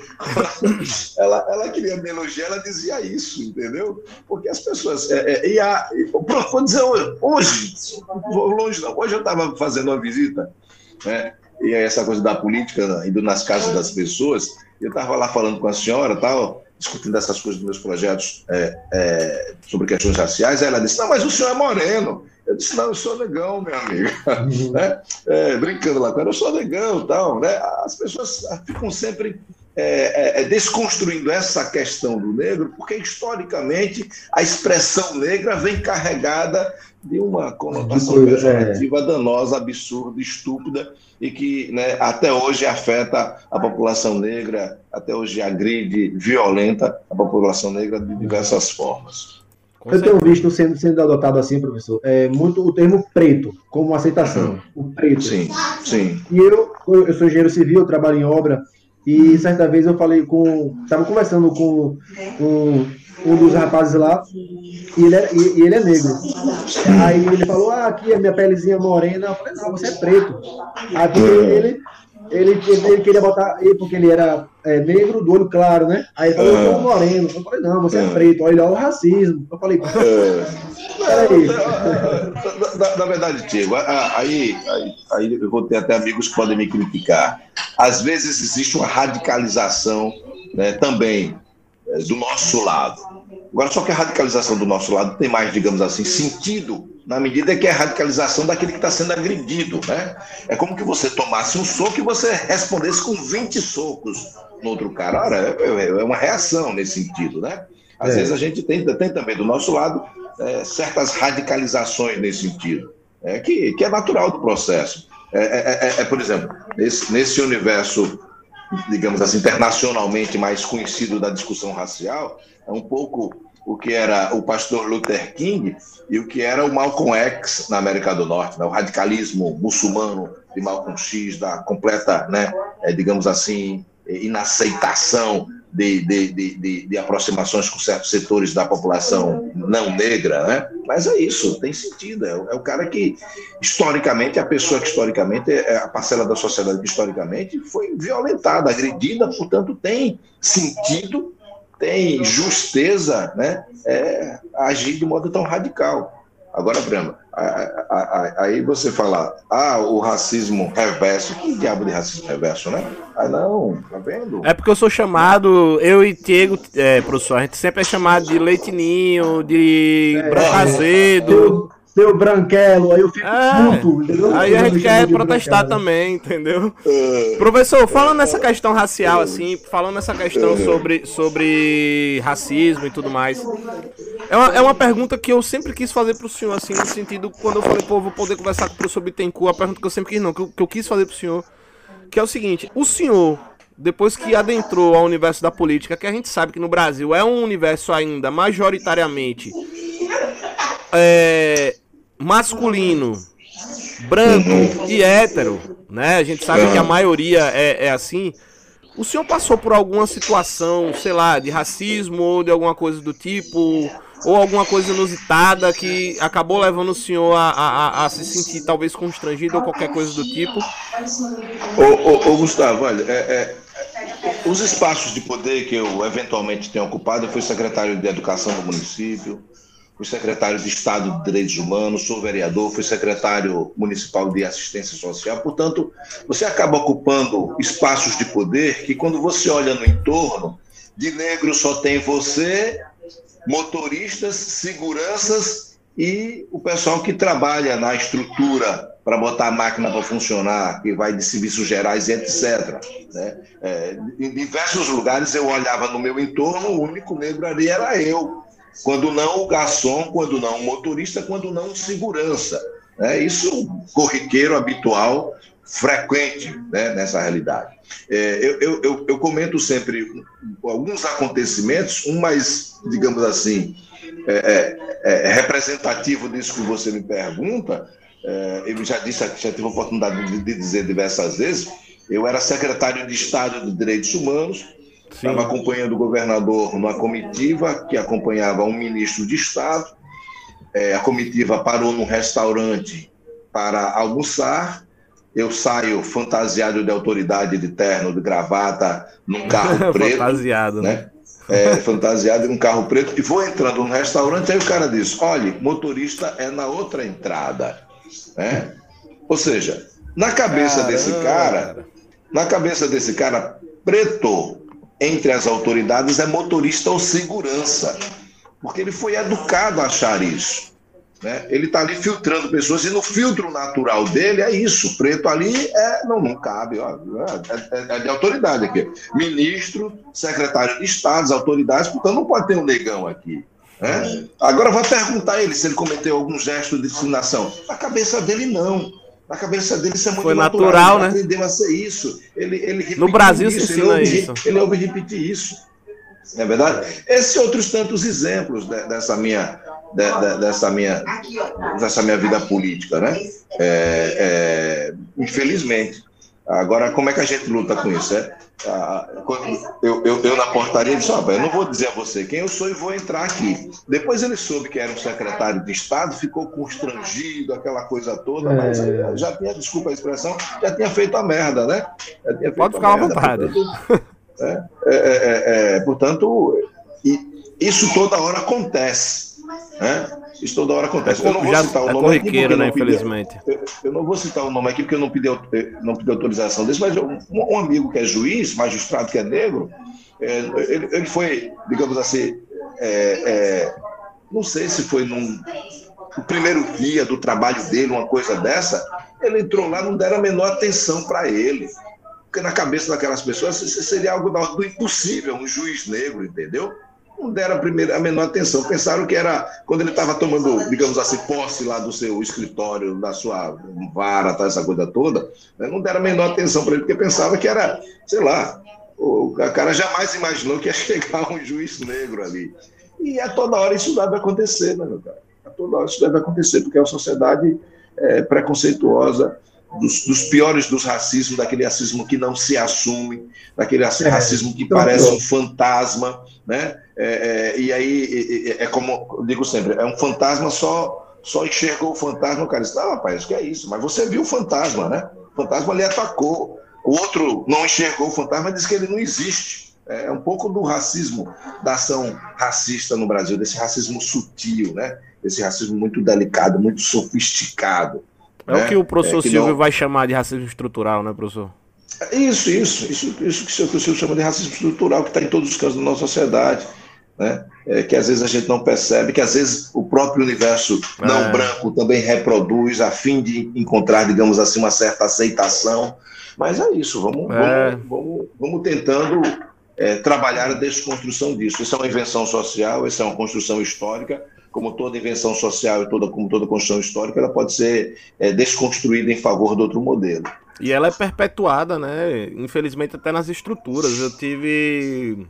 Speaker 3: Ela, ela queria me elogiar, ela dizia isso, entendeu? Porque as pessoas. É, é, e a, vou dizer hoje, hoje, longe não, hoje eu estava fazendo uma visita, né? e essa coisa da política, indo nas casas das pessoas, eu estava lá falando com a senhora tal, discutindo essas coisas dos meus projetos é, é, sobre questões raciais, ela disse, não, mas o senhor é moreno. Eu disse, não, eu sou negão, minha amiga. Uhum. né? é, brincando lá com ela, eu sou negão tal. Né? As pessoas ficam sempre é, é, é, desconstruindo essa questão do negro, porque historicamente a expressão negra vem carregada de uma conotação pejorativa é. danosa, absurda, estúpida, e que né, até hoje afeta a população negra, até hoje agride, violenta a população negra de diversas formas.
Speaker 2: Eu tenho visto sendo, sendo adotado assim, professor, é, muito o termo preto como aceitação. O preto.
Speaker 3: Sim, sim.
Speaker 2: E eu, eu sou engenheiro civil, trabalho em obra, e certa vez eu falei com. Estava conversando com, com um dos rapazes lá, e ele, é, e, e, ele é negro. Aí ele falou, ah, aqui a minha pelezinha morena. Eu falei, não, você é preto. Aí porque ele, ele, ele queria botar, porque ele era é, negro, do olho claro, né? Aí ele falou, eu sou moreno. Eu falei, não, você é preto. Olha, o racismo. Eu falei,
Speaker 3: peraí. Na, na verdade, Tiago, aí, aí, aí eu vou ter até amigos que podem me criticar. Às vezes existe uma radicalização né, também é, do nosso lado. Agora, só que a radicalização do nosso lado tem mais, digamos assim, sentido na medida que é a radicalização daquele que está sendo agredido. Né? É como que você tomasse um soco e você respondesse com 20 socos no outro cara. Ora, é, é, é uma reação nesse sentido. Né? Às é. vezes a gente tem, tem também do nosso lado é, certas radicalizações nesse sentido, é, que, que é natural do processo. É, é, por exemplo, nesse, nesse universo digamos assim, internacionalmente mais conhecido da discussão racial, é um pouco o que era o pastor Luther King e o que era o Malcolm X na América do Norte, né? o radicalismo muçulmano de Malcolm X, da completa, né, é, digamos assim, inaceitação de, de, de, de, aproximações com certos setores da população não negra, né? Mas é isso, tem sentido. É, é o cara que, historicamente, a pessoa que historicamente, é a parcela da sociedade que historicamente foi violentada, agredida, portanto, tem sentido, tem justeza, né? É, agir de modo tão radical. Agora, Brama, aí você fala, ah, o racismo reverso. Que diabo de racismo reverso, né? Ah, não, tá vendo?
Speaker 1: É porque eu sou chamado, eu e Diego, é, professor, a gente sempre é chamado de leitinho, de é, branco azedo
Speaker 2: seu branquelo, aí eu fico é, puto, entendeu?
Speaker 1: Aí a gente quer protestar também, entendeu? É. Professor, falando nessa questão racial, assim, falando nessa questão sobre, sobre racismo e tudo mais, é uma, é uma pergunta que eu sempre quis fazer pro senhor, assim, no sentido, quando eu falei, pô, vou poder conversar com o professor Bittencourt, a pergunta que eu sempre quis, não, que eu, que eu quis fazer pro senhor, que é o seguinte, o senhor, depois que adentrou ao universo da política, que a gente sabe que no Brasil é um universo ainda majoritariamente é, masculino, branco e hétero, né? A gente sabe que a maioria é, é assim. O senhor passou por alguma situação, sei lá, de racismo ou de alguma coisa do tipo, ou alguma coisa inusitada que acabou levando o senhor a, a, a se sentir talvez constrangido ou qualquer coisa do tipo?
Speaker 3: Ô, ô, ô Gustavo, olha, é, é, os espaços de poder que eu eventualmente tenho ocupado, eu fui secretário de Educação do município, fui secretário de Estado de Direitos Humanos, sou vereador, fui secretário municipal de assistência social. Portanto, você acaba ocupando espaços de poder que, quando você olha no entorno, de negro só tem você, motoristas, seguranças e o pessoal que trabalha na estrutura para botar a máquina para funcionar, que vai de serviços gerais etc. Né? É, em diversos lugares eu olhava no meu entorno, o único negro ali era eu. Quando não o garçom, quando não o motorista, quando não o segurança. É isso corriqueiro, habitual, frequente né, nessa realidade. É, eu, eu, eu, comento sempre alguns acontecimentos, um mais, digamos assim, é, é, é representativo disso que você me pergunta, é, eu já disse já tive a oportunidade de, de, dizer diversas vezes, eu era secretário de Estado de Direitos Humanos, estava acompanhando o governador numa comitiva que acompanhava um ministro de Estado, é, a comitiva parou num restaurante para almoçar, eu saio fantasiado de autoridade de terno, de gravata, num carro preto.
Speaker 1: fantasiado, né?
Speaker 3: É, fantasiado em um carro preto, e vou entrando no restaurante, aí o cara diz: olha, motorista é na outra entrada. Né? Ou seja, na cabeça Caramba. desse cara, na cabeça desse cara, preto entre as autoridades é motorista ou segurança. Porque ele foi educado a achar isso. Né? Ele está ali filtrando pessoas e no filtro natural dele é isso. Preto ali é. Não, não cabe. Ó, é, é, é de autoridade aqui. Ministro, secretário de Estado, autoridades, portanto não pode ter um negão aqui. Né? Agora vai perguntar a ele se ele cometeu algum gesto de discriminação. Na cabeça dele, não. Na cabeça dele isso é muito
Speaker 1: Foi natural, natural né?
Speaker 3: Ele aprendeu a ser isso. Ele, ele
Speaker 1: no Brasil isso, se ensina
Speaker 3: ele
Speaker 1: isso.
Speaker 3: Ele ouve repetir isso. Não é verdade? Esses outros tantos exemplos dessa minha, dessa minha, dessa minha vida política, né? É, é, infelizmente. Agora, como é que a gente luta com isso? É, eu, eu, eu, na portaria disse: oh, eu não vou dizer a você quem eu sou e vou entrar aqui. Depois ele soube que era um secretário de Estado, ficou constrangido, aquela coisa toda, é... mas já tinha, desculpa a expressão, já tinha feito a merda, né?
Speaker 1: Pode ficar à vontade.
Speaker 3: Portanto, é, é, é, é, portanto, isso toda hora acontece. Né? Isso toda hora acontece.
Speaker 1: Eu não vou citar o é nome aqui né, infelizmente.
Speaker 3: Eu, eu, não vou citar o nome aqui porque eu não pedi, não pedi autorização desse, mas eu, um, um, amigo que é juiz, magistrado que é negro, é, ele, ele, foi, digamos assim, é, é, não sei se foi num no primeiro dia do trabalho dele, uma coisa dessa, ele entrou lá, não deram a menor atenção para ele. Porque na cabeça daquelas pessoas isso seria algo do impossível, um juiz negro, entendeu? Não deram a, primeira, a menor atenção. Pensaram que era quando ele estava tomando, digamos assim, posse lá do seu escritório, da sua vara, tá, essa coisa toda, né? não deram a menor atenção para ele, porque pensava que era, sei lá, o cara jamais imaginou que ia chegar um juiz negro ali. E a toda hora isso deve acontecer, né, meu cara? A toda hora isso deve acontecer, porque é uma sociedade é, preconceituosa, dos, dos, piores dos racismos, daquele racismo que não se assume, daquele é. racismo que parece um fantasma, né? É, é, e aí é, é como eu digo sempre, é um fantasma só só enxergou o fantasma, o cara disse, não, rapaz, que é isso? Mas você viu o fantasma, né? O fantasma lhe atacou. O outro não enxergou o fantasma, diz que ele não existe. É um pouco do racismo, da ação racista no Brasil, desse racismo sutil, né? Esse racismo muito delicado, muito sofisticado.
Speaker 1: É né? o que o professor é, Silvio não... vai chamar de racismo estrutural, né, professor?
Speaker 3: Isso, isso, isso, isso que o Silvio chama de racismo estrutural, que está em todos os casos da nossa sociedade. Né? É, que às vezes a gente não percebe, que às vezes o próprio universo não é. branco também reproduz a fim de encontrar, digamos assim, uma certa aceitação. Mas é isso, vamos, é. vamos, vamos, vamos, tentando é, trabalhar a desconstrução disso. Isso é uma invenção social, isso é uma construção histórica, como toda invenção social e toda, como toda construção histórica, ela pode ser é, desconstruída em favor de outro modelo.
Speaker 1: E ela é perpetuada, né? Infelizmente, até nas estruturas. Eu tive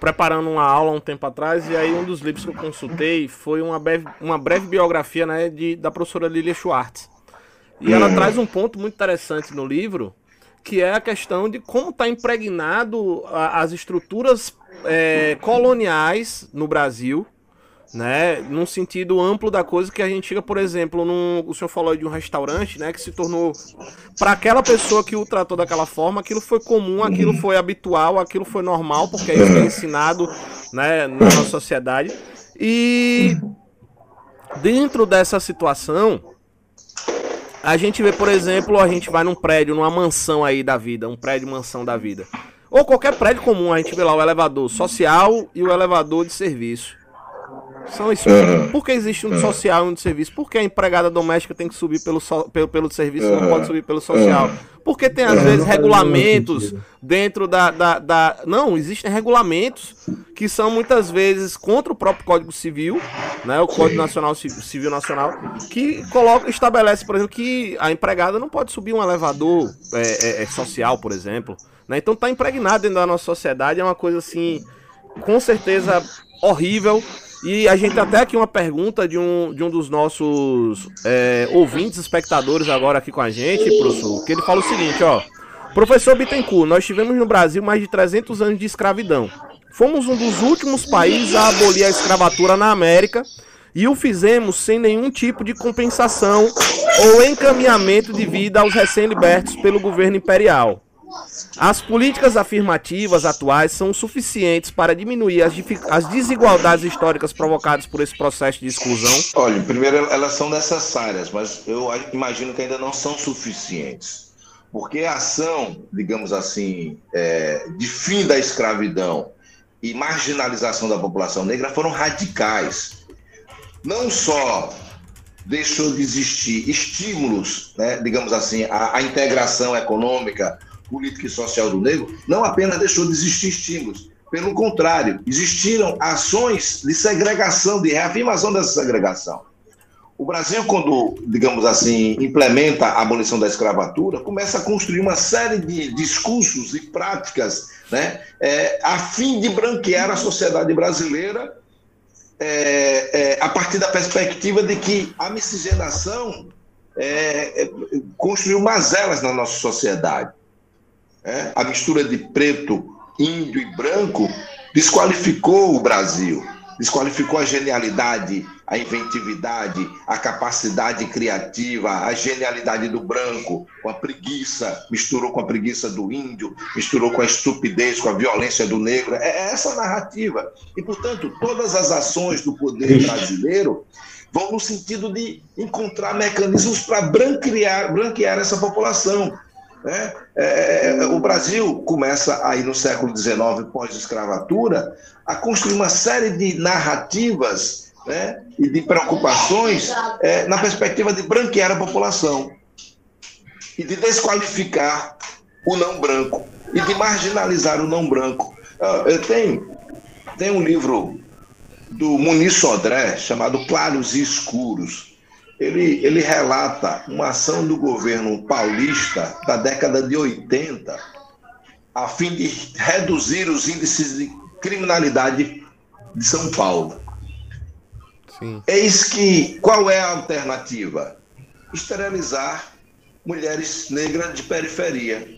Speaker 1: preparando uma aula um tempo atrás e aí um dos livros que eu consultei foi uma breve, uma breve biografia né, de, da professora Lilia Schwartz. E ela traz um ponto muito interessante no livro, que é a questão de como está impregnado a, as estruturas é, coloniais no Brasil, né, num sentido amplo da coisa que a gente chega, por exemplo, num, o senhor falou de um restaurante, né, que se tornou para aquela pessoa que o tratou daquela forma, aquilo foi comum, aquilo foi habitual, aquilo foi normal, porque é isso que é ensinado, né, na nossa sociedade. E dentro dessa situação, a gente vê, por exemplo, a gente vai num prédio, numa mansão aí da vida, um prédio mansão da vida. Ou qualquer prédio comum, a gente vê lá o elevador social e o elevador de serviço. São isso. Uhum. Por que existe um uhum. social e um de serviço? Por que a empregada doméstica tem que subir pelo, so, pelo, pelo serviço e uhum. não pode subir pelo social? Porque tem, às vezes, regulamentos dentro da, da, da, Não, existem regulamentos que são muitas vezes contra o próprio Código Civil, né? O Código Sim. Nacional Civil Nacional, que coloca, estabelece, por exemplo, que a empregada não pode subir um elevador é, é, é social, por exemplo. Né? Então tá impregnado dentro da nossa sociedade, é uma coisa assim, com certeza horrível e a gente tem até aqui uma pergunta de um, de um dos nossos é, ouvintes, espectadores agora aqui com a gente, professor, que ele fala o seguinte, ó. Professor Bittencourt, nós tivemos no Brasil mais de 300 anos de escravidão. Fomos um dos últimos países a abolir a escravatura na América e o fizemos sem nenhum tipo de compensação ou encaminhamento de vida aos recém-libertos pelo governo imperial. As políticas afirmativas atuais são suficientes para diminuir as, as, desigualdades históricas provocadas por esse processo de exclusão?
Speaker 3: Olha, primeiro elas são necessárias, mas eu imagino que ainda não são suficientes. Porque a ação, digamos assim, é, de fim da escravidão e marginalização da população negra foram radicais. Não só deixou de existir estímulos, né, digamos assim, a, a integração econômica, política e social do negro não apenas deixou de existir estímulos, pelo contrário, existiram ações de segregação, de reafirmação dessa segregação. O Brasil, quando, digamos assim, implementa a abolição da escravatura, começa a construir uma série de discursos e práticas né, é, a fim de branquear a sociedade brasileira é, é, a partir da perspectiva de que a miscigenação é, é, construiu mazelas na nossa sociedade é, a mistura de preto, índio e branco, desqualificou o Brasil, desqualificou a genialidade, a inventividade, a capacidade criativa, a genialidade do branco, com a preguiça, misturou com a preguiça do índio, misturou com a estupidez, com a violência do negro. É essa narrativa. E, portanto, todas as ações do poder brasileiro vão no sentido de encontrar mecanismos para branquear, branquear essa população. Né? É, é, o Brasil começa aí no século XIX, pós-escravatura, a construir uma série de narrativas né, e de preocupações é, na perspectiva de branquear a população e de desqualificar o não branco e de marginalizar o não branco. Ah, tem, tem um livro do Muniz Sodré chamado Claros e Escuros, ele, ele relata uma ação do governo paulista da década de 80 a fim de reduzir os índices de criminalidade de São Paulo. Sim. Eis que qual é a alternativa? Esterilizar mulheres negras de periferia.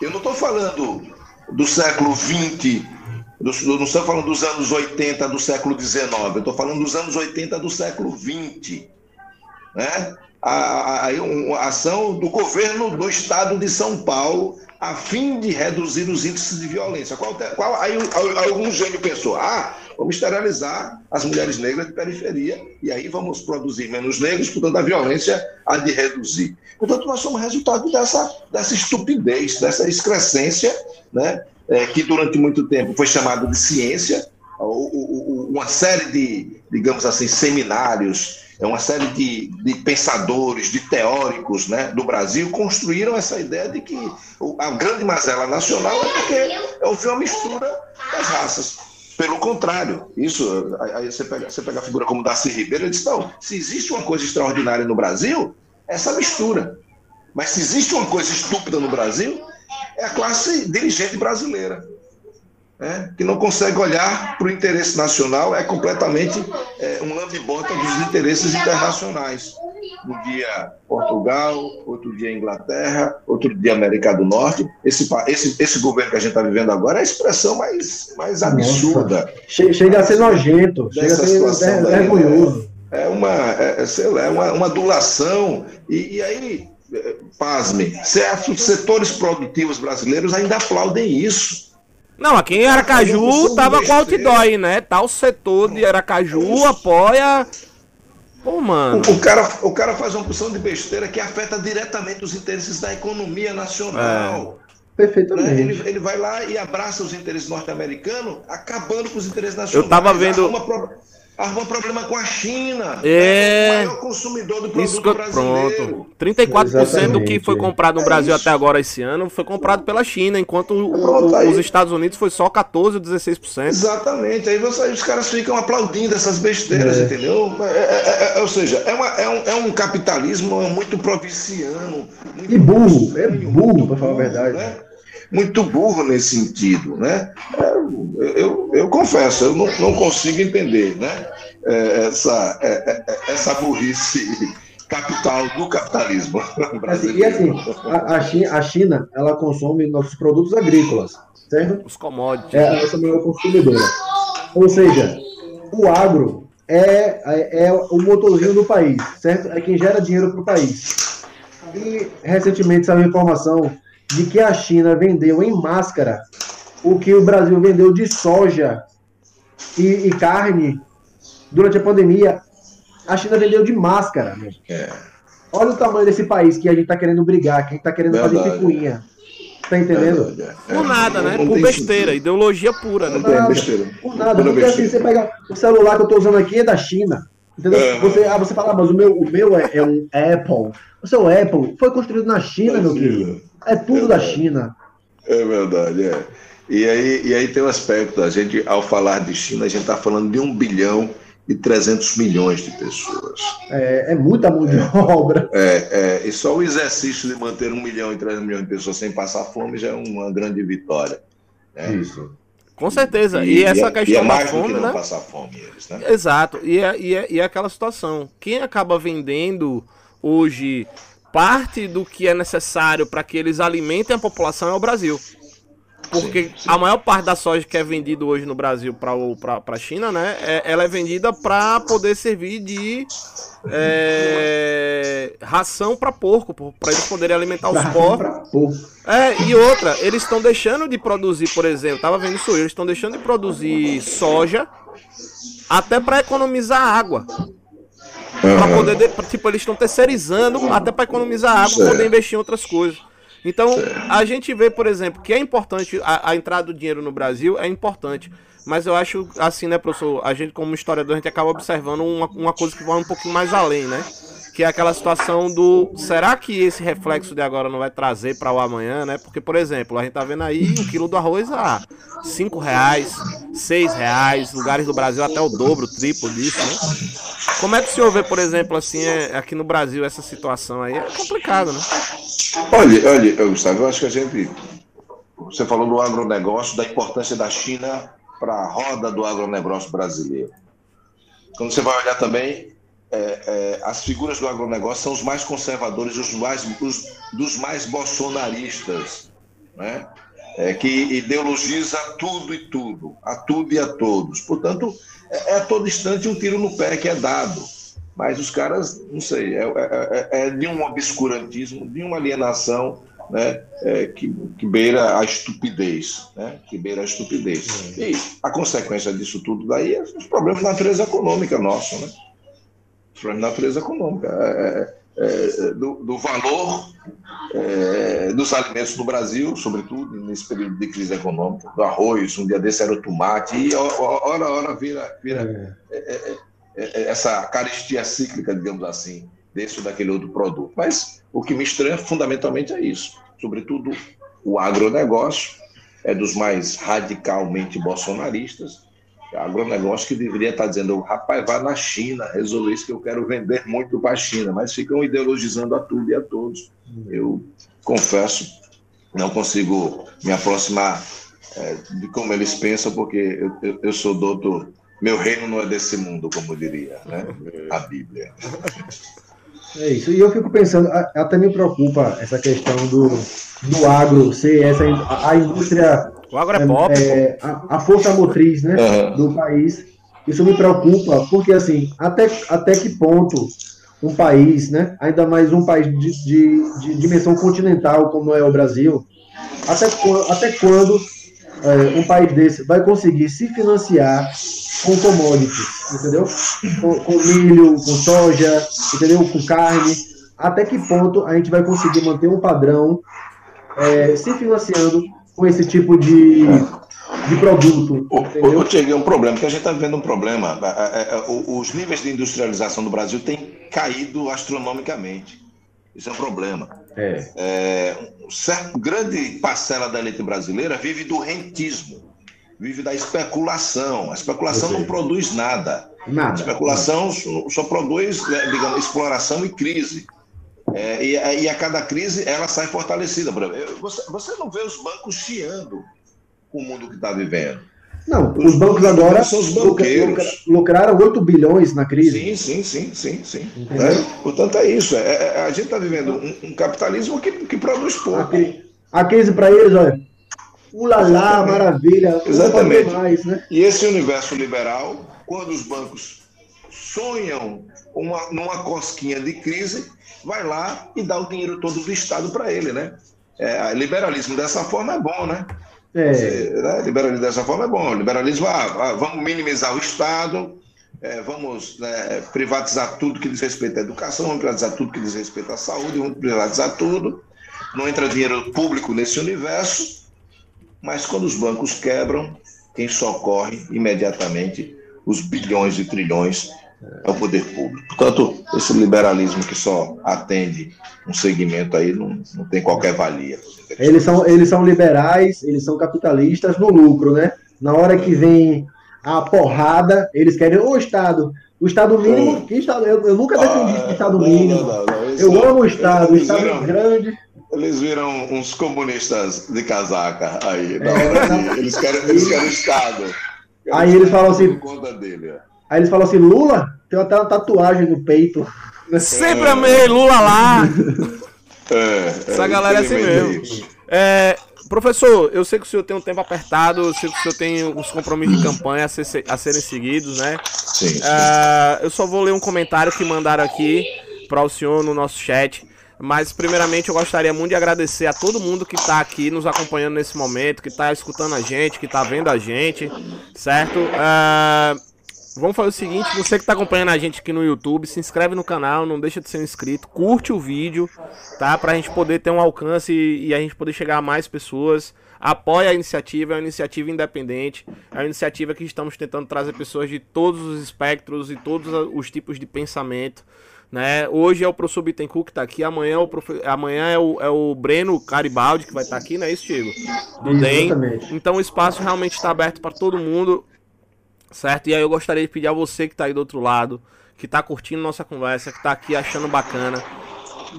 Speaker 3: Eu não estou falando do século XX do, não estou falando dos anos 80 do século XIX, eu estou falando dos anos 80 do século XX. Né? A, a, a, ação do governo do estado de São Paulo a fim de reduzir os índices de violência. Qual, qual, aí, algum gênio pensou, ah, vamos esterilizar as mulheres negras de periferia e aí vamos produzir menos negros, portanto a violência há de reduzir. Portanto, nós somos resultado dessa, dessa estupidez, dessa excrescência, né? é, que durante muito tempo foi chamado de ciência, uma série de, digamos assim, seminários, é uma série de, de pensadores, de teóricos né, do Brasil construíram essa ideia de que a grande mazela nacional é porque houve uma mistura das raças. Pelo contrário, isso, aí você pega, você pega a figura como Darcy Ribeiro e diz, não, se existe uma coisa extraordinária no Brasil, é essa mistura. Mas se existe uma coisa estúpida no Brasil, é a classe dirigente brasileira, né, que não consegue olhar para o interesse nacional, é completamente é, um lambibota dos interesses internacionais. Um dia Portugal, outro dia Inglaterra, outro dia América do Norte. Esse, esse, esse governo que a gente está vivendo agora é a expressão mais, mais absurda.
Speaker 2: Chega, chega a ser nojento, chega a ser vergonhoso.
Speaker 3: É uma, é, sei lá, é uma, uma adulação. E, e aí pasme, certos setores produtivos brasileiros ainda aplaudem isso.
Speaker 1: Não, aqui em Aracaju tava com outdoor né? Tal setor de Aracaju apoia. Pô, mano.
Speaker 3: O, o, cara, o cara faz uma porção de besteira que afeta diretamente os interesses da economia nacional.
Speaker 2: É. Perfeitamente. Né?
Speaker 3: Ele, ele vai lá e abraça os interesses norte-americanos, acabando com os interesses nacionais.
Speaker 1: Eu tava vendo.
Speaker 3: Arruma problema com a China.
Speaker 1: É.
Speaker 3: O maior consumidor do produto Isso, brasileiro. Pronto.
Speaker 1: 34% do que foi comprado no é Brasil isso. até agora esse ano foi comprado pela China, enquanto pronto, os Estados Unidos foi só 14 ou 16%.
Speaker 3: Exatamente. Aí, você, os caras ficam aplaudindo essas besteiras, é. entendeu? É, é, é, ou seja, é, uma, é, um, é um capitalismo muito provinciano. Muito
Speaker 2: e burro. É burro, para falar a verdade. Né?
Speaker 3: Muito burro nesse sentido, né? Eu, eu, eu confesso, eu não, não, consigo entender, né? É, essa, é, é, essa burrice capital do capitalismo
Speaker 2: brasileiro. E assim, a, a China, ela consome nossos produtos agrícolas, certo?
Speaker 1: Os commodities.
Speaker 2: É a nossa maior consumidora. Ou seja, o agro é, é, é o motorzinho do país, certo? É quem gera dinheiro para o país. E recentemente saiu informação de que a China vendeu em máscara o que o Brasil vendeu de soja e, e carne durante a pandemia. A China vendeu de máscara. É. Olha o tamanho desse país que a gente está querendo brigar, que a gente está querendo Verdade. fazer picuinha. Tá entendendo?
Speaker 1: É. Por nada, né? Por besteira, ideologia pura, né?
Speaker 2: Por nada, besteira. Por nada. Porque assim, você pega o celular que eu estou usando aqui é da China. Entendeu? É. Você, ah, você fala, ah, mas o meu, o meu é, é um Apple. O seu Apple foi construído na China, meu querido. É tudo da China.
Speaker 3: É verdade, é. E aí, e aí tem um aspecto, a gente, ao falar de China, a gente está falando de um bilhão e 300 milhões de pessoas.
Speaker 2: É, é muita mão de é, obra.
Speaker 3: É, é, e só o exercício de manter um milhão e 300 milhões de pessoas sem passar fome já é uma grande vitória. Né?
Speaker 2: Isso.
Speaker 1: Com certeza. E, e essa
Speaker 3: é,
Speaker 1: questão
Speaker 3: e é mais
Speaker 1: da fome,
Speaker 3: do que
Speaker 1: não
Speaker 3: né? passar fome eles, né?
Speaker 1: Exato. E é, e, é, e é aquela situação. Quem acaba vendendo hoje parte do que é necessário para que eles alimentem a população é o Brasil. Porque sim, sim. a maior parte da soja que é vendida hoje no Brasil para a China, né? É, ela é vendida para poder servir de é, ração para porco, para eles poderem alimentar os porcos. É, e outra, eles estão deixando de produzir, por exemplo, tava vendo isso, eles estão deixando de produzir soja até para economizar água. Uhum. Pra poder, tipo, eles estão terceirizando até para economizar água, para poder investir em outras coisas. Então, a gente vê, por exemplo, que é importante a, a, entrada do dinheiro no Brasil, é importante. Mas eu acho, assim, né, professor, a gente como historiador, a gente acaba observando uma, uma coisa que vai um pouquinho mais além, né? Que é aquela situação do, será que esse reflexo de agora não vai trazer para o amanhã, né? Porque, por exemplo, a gente tá vendo aí um quilo do arroz a cinco reais, seis reais, lugares do Brasil até o dobro, o triplo disso, né? Como é que o senhor vê, por exemplo, assim, é, aqui no Brasil, essa situação aí? É complicado, né?
Speaker 3: Olha, olha, Gustavo, eu acho que a gente. Você falou do agronegócio, da importância da China para a roda do agronegócio brasileiro. Quando você vai olhar também, é, é, as figuras do agronegócio são os mais conservadores, os mais, os, dos mais bolsonaristas, né? É, que ideologiza tudo e tudo, a tudo e a todos. Portanto, é, é a todo instante um tiro no pé que é dado. Mas os caras, não sei, é, é, é, de um obscurantismo, de uma alienação né, que, que, beira a estupidez, né, que beira a estupidez. E a consequência disso tudo daí é os problemas de natureza econômica nossa, né? Os problemas de natureza econômica. É, é, do, do, valor é, dos alimentos no Brasil, sobretudo nesse período de crise econômica, do arroz, um dia desse era o tomate, e hora a hora vira, vira é. É, é, é, essa carestia cíclica, digamos assim, desse ou daquele outro produto. Mas o que me estranha fundamentalmente é isso, sobretudo o agronegócio, é dos mais radicalmente bolsonaristas, agronegócio que deveria estar dizendo, rapaz, vá na China, resolver isso que eu quero vender muito para a China, mas ficam ideologizando a tudo e a todos. Eu confesso, não consigo me aproximar é, de como eles pensam, porque eu, eu, eu, sou doutor, meu reino não é desse mundo, como diria né? a Bíblia.
Speaker 2: É isso, e eu fico pensando, até me preocupa essa questão do, do agro ser essa, a indústria
Speaker 1: o agro é pop. É,
Speaker 2: a, a, força motriz né, uhum. do país. Isso me preocupa, porque assim, até, até que ponto um país, né, ainda mais um país de, de, de dimensão continental como é o Brasil, até, até quando é, um país desse vai conseguir se financiar com commodities, entendeu? Com, com, milho, com soja, entendeu? Com carne. Até que ponto a gente vai conseguir manter um padrão é, se financiando com esse tipo de, de produto?
Speaker 3: O, Tiago, é um problema, porque a gente está vivendo um problema. Os níveis de industrialização do Brasil têm caído astronomicamente. Isso é um problema. É. É, um certo, grande parcela da elite brasileira vive do rentismo, vive da especulação. A especulação não produz nada. Nada. A especulação só, só produz, né, digamos, exploração e crise. É, e, e, a cada crise ela sai fortalecida. Você, você não vê os bancos chiando com o mundo que está vivendo.
Speaker 2: Não, os, os bancos agora são os banqueiros. lucraram 8 bilhões na crise.
Speaker 3: Sim, sim, sim, sim, sim. É, portanto, é isso. É, é, a gente está vivendo um, um, capitalismo que, que produz pouco.
Speaker 2: A, crise para eles, olha. Ulala, maravilha.
Speaker 3: Exatamente. Mais, né? E esse universo liberal, quando os bancos sonham uma, numa cosquinha de crise, vai lá e dá o dinheiro todo do Estado para ele, né? É, liberalismo dessa forma é bom, né? É. Você, né? Liberalismo dessa forma é bom. Liberalismo, ah, ah, vamos minimizar o Estado, é, vamos né, privatizar tudo que diz respeito à educação, vamos privatizar tudo que diz respeito à saúde, vamos privatizar tudo. Não entra dinheiro público nesse universo, mas quando os bancos quebram, quem socorre imediatamente os bilhões e trilhões é o poder público. Portanto, esse liberalismo que só atende um segmento aí não, não tem qualquer valia.
Speaker 2: Eles são, eles são liberais, eles são capitalistas no lucro, né? Na hora que vem a porrada, eles querem o Estado. O Estado mínimo, que estado, eu, eu nunca defendi ah, o Estado mínimo. Não, não, eu amo o Estado, o Estado viram, grande.
Speaker 3: Eles viram uns comunistas de casaca aí. É, eles, querem, eles querem o Estado.
Speaker 2: Aí eles falam assim. Conta dele, é. Aí eles falam assim: Lula tem até uma tatuagem no peito.
Speaker 1: Sempre é. amei Lula lá. É, Essa é, galera é assim mesmo. É, professor, eu sei que o senhor tem um tempo apertado, eu sei que o senhor tem uns compromissos de campanha a, ser, a serem seguidos, né? Sim. sim. É, eu só vou ler um comentário que mandaram aqui para o senhor no nosso chat. Mas, primeiramente, eu gostaria muito de agradecer a todo mundo que está aqui nos acompanhando nesse momento, que está escutando a gente, que está vendo a gente, certo? Uh, Vamos fazer o seguinte, você que está acompanhando a gente aqui no YouTube, se inscreve no canal, não deixa de ser inscrito, curte o vídeo, tá? Pra gente poder ter um alcance e, e a gente poder chegar a mais pessoas. Apoia a iniciativa, é uma iniciativa independente, é uma iniciativa que estamos tentando trazer pessoas de todos os espectros e todos os tipos de pensamento. Né? Hoje é o professor Bittencourt que está aqui, amanhã, é o profe... amanhã é, o, é o Breno Caribaldi que vai estar tá aqui, não é isso, Diego? Do DEM. Então o espaço realmente está aberto para todo mundo. Certo? E aí eu gostaria de pedir a você que está aí do outro lado, que está curtindo nossa conversa, que está aqui achando bacana,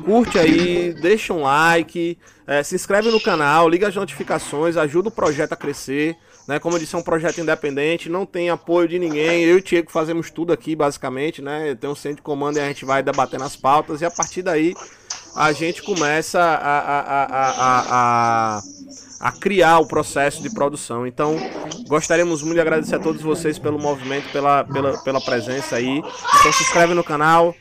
Speaker 1: curte aí, deixa um like, é, se inscreve no canal, liga as notificações, ajuda o projeto a crescer. Né? Como eu disse, é um projeto independente, não tem apoio de ninguém. Eu e o Tiago fazemos tudo aqui, basicamente, né? Tem um centro de comando e a gente vai debatendo as pautas, e a partir daí a gente começa a, a, a, a a criar o processo de produção. Então, gostaríamos muito de agradecer a todos vocês pelo movimento, pela, pela, pela presença aí. Então, se inscreve no canal,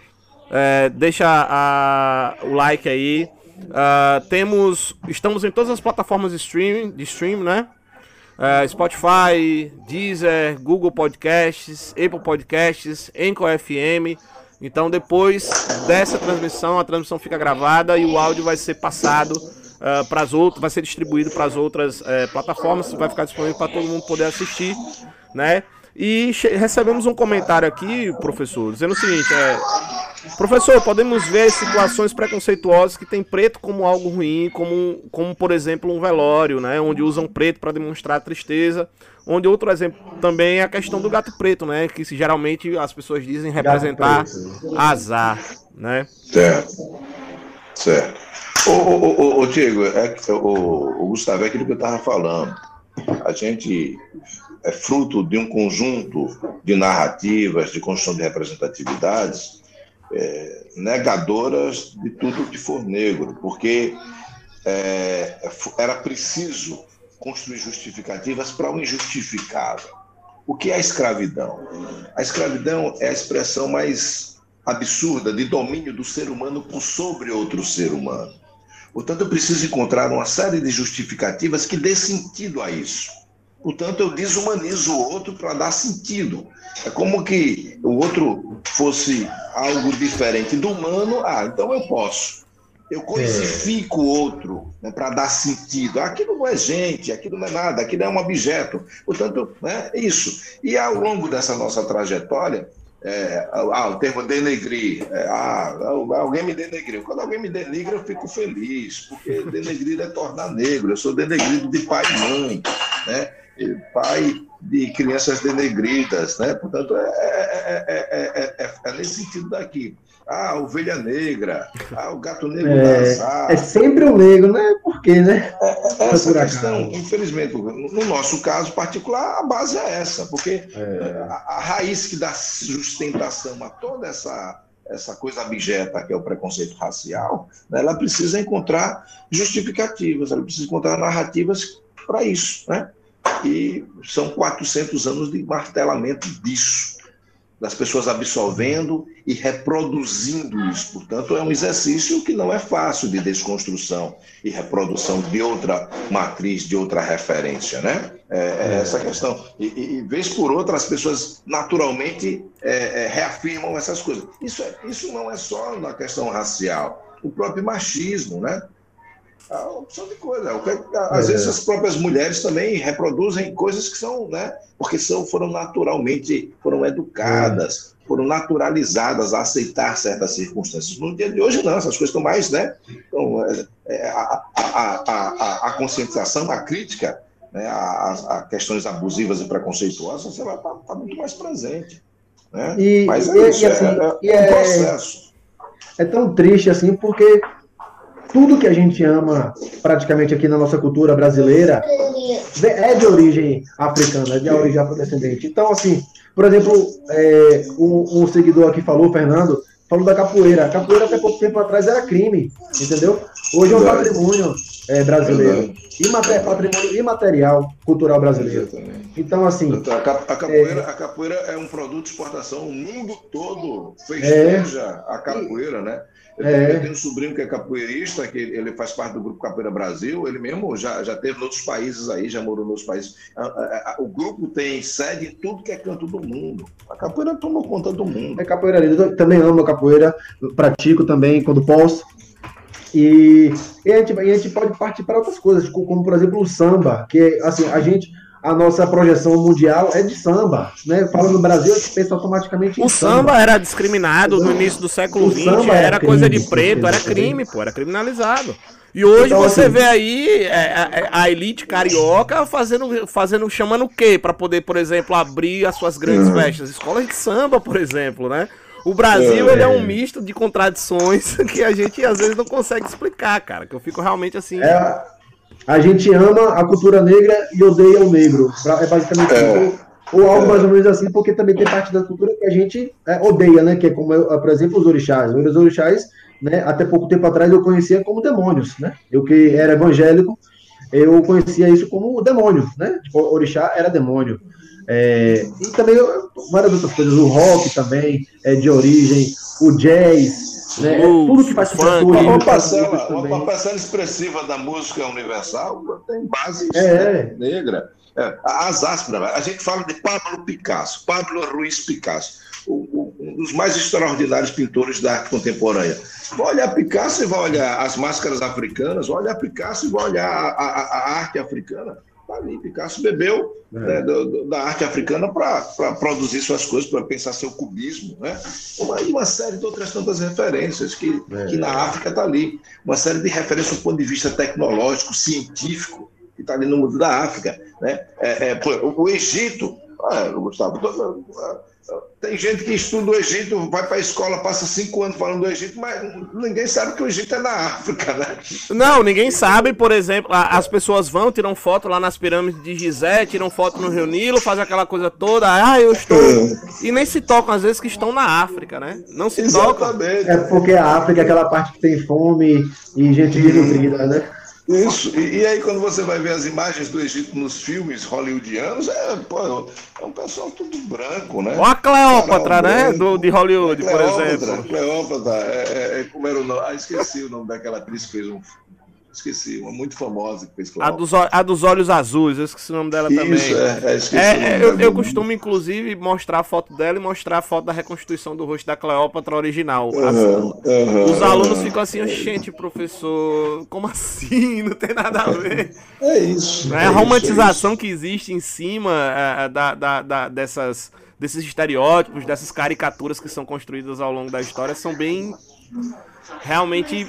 Speaker 1: é, deixa a, o like aí. Uh, temos, estamos em todas as plataformas de streaming, de stream, né? Uh, Spotify, Deezer, Google Podcasts, Apple Podcasts, Anchor FM. Então, depois dessa transmissão, a transmissão fica gravada e o áudio vai ser passado uh, ah, para as outras, vai ser distribuído para as outras uh, plataformas, vai ficar disponível para todo mundo poder assistir, né? E recebemos um comentário aqui, professor, dizendo o seguinte: é, professor, podemos ver situações preconceituosas que tem preto como algo ruim, como, como por exemplo um velório, né, onde usam preto para demonstrar tristeza. Onde outro exemplo também é a questão do gato preto, né, que geralmente as pessoas dizem representar azar, né?
Speaker 3: Certo. Certo. Ô, ô, ô, ô Diego, é, o, o Gustavo, é aquilo que eu estava falando. A gente é fruto de um conjunto de narrativas, de construção de representatividades é, negadoras de tudo que for negro, porque é, era preciso construir justificativas para o injustificável. O que é a escravidão? A escravidão é a expressão mais absurda de domínio do ser humano por sobre outro ser humano. Portanto, eu preciso encontrar uma série de justificativas que dê sentido a isso. Portanto, eu desumanizo o outro para dar sentido. É como que o outro fosse algo diferente do humano. Ah, então eu posso. Eu coisifico o outro né, para dar sentido. Aquilo não é gente, aquilo não é nada, aquilo é um objeto. Portanto, né, é isso. E ao longo dessa nossa trajetória, é, ah, o termo denegrir. É, ah, alguém me denegriu. Quando alguém me denigra, eu fico feliz, porque denegrir é tornar negro. Eu sou denegrido de pai e mãe, né? pai de crianças denegridas, né? Portanto, é, é, é, é, nesse sentido daqui. Ah, ovelha negra, ah, o gato negro
Speaker 2: é, É sempre o negro, né? Por quê, né?
Speaker 3: É, essa questão, infelizmente, no nosso caso particular, a base é essa, porque a, a raiz que dá sustentação a toda essa essa coisa abjeta que é o preconceito racial, né, ela precisa encontrar justificativas, ela precisa encontrar narrativas para isso, né? E são 400 anos de martelamento disso, das pessoas absorvendo e reproduzindo isso. Portanto, é um exercício que não é fácil de desconstrução e reprodução de outra matriz, de outra referência, né? É, é, é. essa questão. E, e, e, vez por outra, as pessoas naturalmente é, é, reafirmam essas coisas. Isso, é, isso não é só na questão racial, o próprio machismo, né? A opção de coisa. Às é. vezes as próprias mulheres também reproduzem coisas que são, né? Porque são, foram naturalmente, foram educadas, é. foram naturalizadas a aceitar certas circunstâncias. No dia de hoje, não, essas coisas estão mais, né? Então, é, a, a, a, a, conscientização, a crítica, né? a, questões abusivas e preconceituosas, ela está tá muito mais presente. Né?
Speaker 2: E, Mas é, e, isso, e assim, é, é um processo. É tão triste assim, porque tudo que a gente ama praticamente aqui na nossa cultura brasileira é de origem africana, é de origem afrodescendente. Então, assim, por exemplo, é, um, um, seguidor aqui falou, Fernando, falou da capoeira. A capoeira até pouco tempo atrás era crime, entendeu? Hoje é um patrimônio é, brasileiro. Imater, patrimônio imaterial cultural brasileiro. Então, assim.
Speaker 3: A, capoeira, é, a capoeira é um produto de exportação. O mundo todo festeja é, a capoeira, né? Eu, é. eu tenho um sobrinho que é capoeirista, que ele faz parte do grupo Capoeira Brasil, ele mesmo já, já teve em outros países aí, já morou em outros países. O grupo tem sede em tudo que é canto do mundo. A capoeira tomou conta do mundo.
Speaker 2: É capoeira Eu também amo a capoeira, pratico também quando posso. E, e, a gente, e a gente pode partir para outras coisas, como por exemplo o samba, que assim, a gente a nossa projeção mundial é de samba, né? Falando no Brasil, a gente pensa automaticamente
Speaker 1: em O samba, samba era discriminado no início do século XX, era crime, coisa de preto, era crime, pô, era criminalizado. E hoje então, você assim, vê aí é, a, é, a, elite carioca fazendo, fazendo chamando o quê? Para poder, por exemplo, abrir as suas grandes uhum. festas? Escolas de samba, por exemplo, né? O Brasil, é, ele é um misto de contradições que a gente às vezes não consegue explicar, cara. Que eu fico realmente assim.
Speaker 2: É, a gente ama a cultura negra e odeia o negro. É basicamente é. Ou, algo mais ou menos assim, porque também tem parte da cultura que a gente é, odeia, né? Que é como, por exemplo, os orixás. Os orixás, né? Até pouco tempo atrás eu conhecia como demônios, né? Eu que era evangélico, eu conhecia isso como demônio, né? Tipo, orixá era demônio. É, e também várias outras coisas, o rock também é de origem, o jazz, né? É tudo que faz
Speaker 3: uma, parcela, uma parcela expressiva da música universal tem base é. negra. É, as aspas, a gente fala de Pablo Picasso, Pablo Ruiz Picasso, o, um dos mais extraordinários pintores da arte contemporânea. Vai olhar Picasso e vai olhar as máscaras africanas, vai olhar Picasso e vai olhar a, a, a arte africana Tá ali, Picasso bebeu é. né, do, da arte africana para produzir suas coisas, para pensar seu cubismo, né? Uma, e uma série de outras tantas referências que, é. que na África está ali. Uma série de referências do ponto de vista tecnológico, científico, que está ali no mundo da África. Né? É, é o, o Egito, ah, Gustavo, tem gente que estuda o Egito, vai para a escola, passa cinco anos falando do Egito, mas ninguém sabe que o Egito é na África, né?
Speaker 1: Não, ninguém sabe, por exemplo, as pessoas vão, tiram foto lá nas pirâmides de Gizé, tiram foto no Rio Nilo, fazem aquela coisa toda, ah, eu estou. É. E nem se tocam, às vezes, que estão na África, né? Não se Exatamente. tocam.
Speaker 2: É porque a África é aquela parte que tem fome e gente desnutrida, né?
Speaker 3: Isso, e, e, aí quando você vai ver as imagens do Egito nos filmes hollywoodianos, é, pô, é um pessoal tudo branco, né?
Speaker 1: Ou a Cleópatra, né? Do, de Hollywood, por exemplo.
Speaker 3: Cleópatra, é, é, como era o nome? Ah, esqueci o nome daquela atriz que fez um Esqueci, uma muito famosa que fez.
Speaker 1: A dos, a dos olhos azuis, eu esqueci o nome dela
Speaker 3: Isso,
Speaker 1: também.
Speaker 3: É, é, esqueci
Speaker 1: é, é eu, eu, costumo, inclusive, mostrar a foto dela e mostrar a foto da reconstituição do rosto da Cleópatra original.
Speaker 3: Uhum, uhum,
Speaker 1: os alunos uhum. ficam assim, gente, professor, como assim? Não tem nada a ver.
Speaker 3: É isso.
Speaker 1: É, a romantização isso, é que existe em cima é, da, da, da, dessas, desses estereótipos, dessas caricaturas que são construídas ao longo da história são bem realmente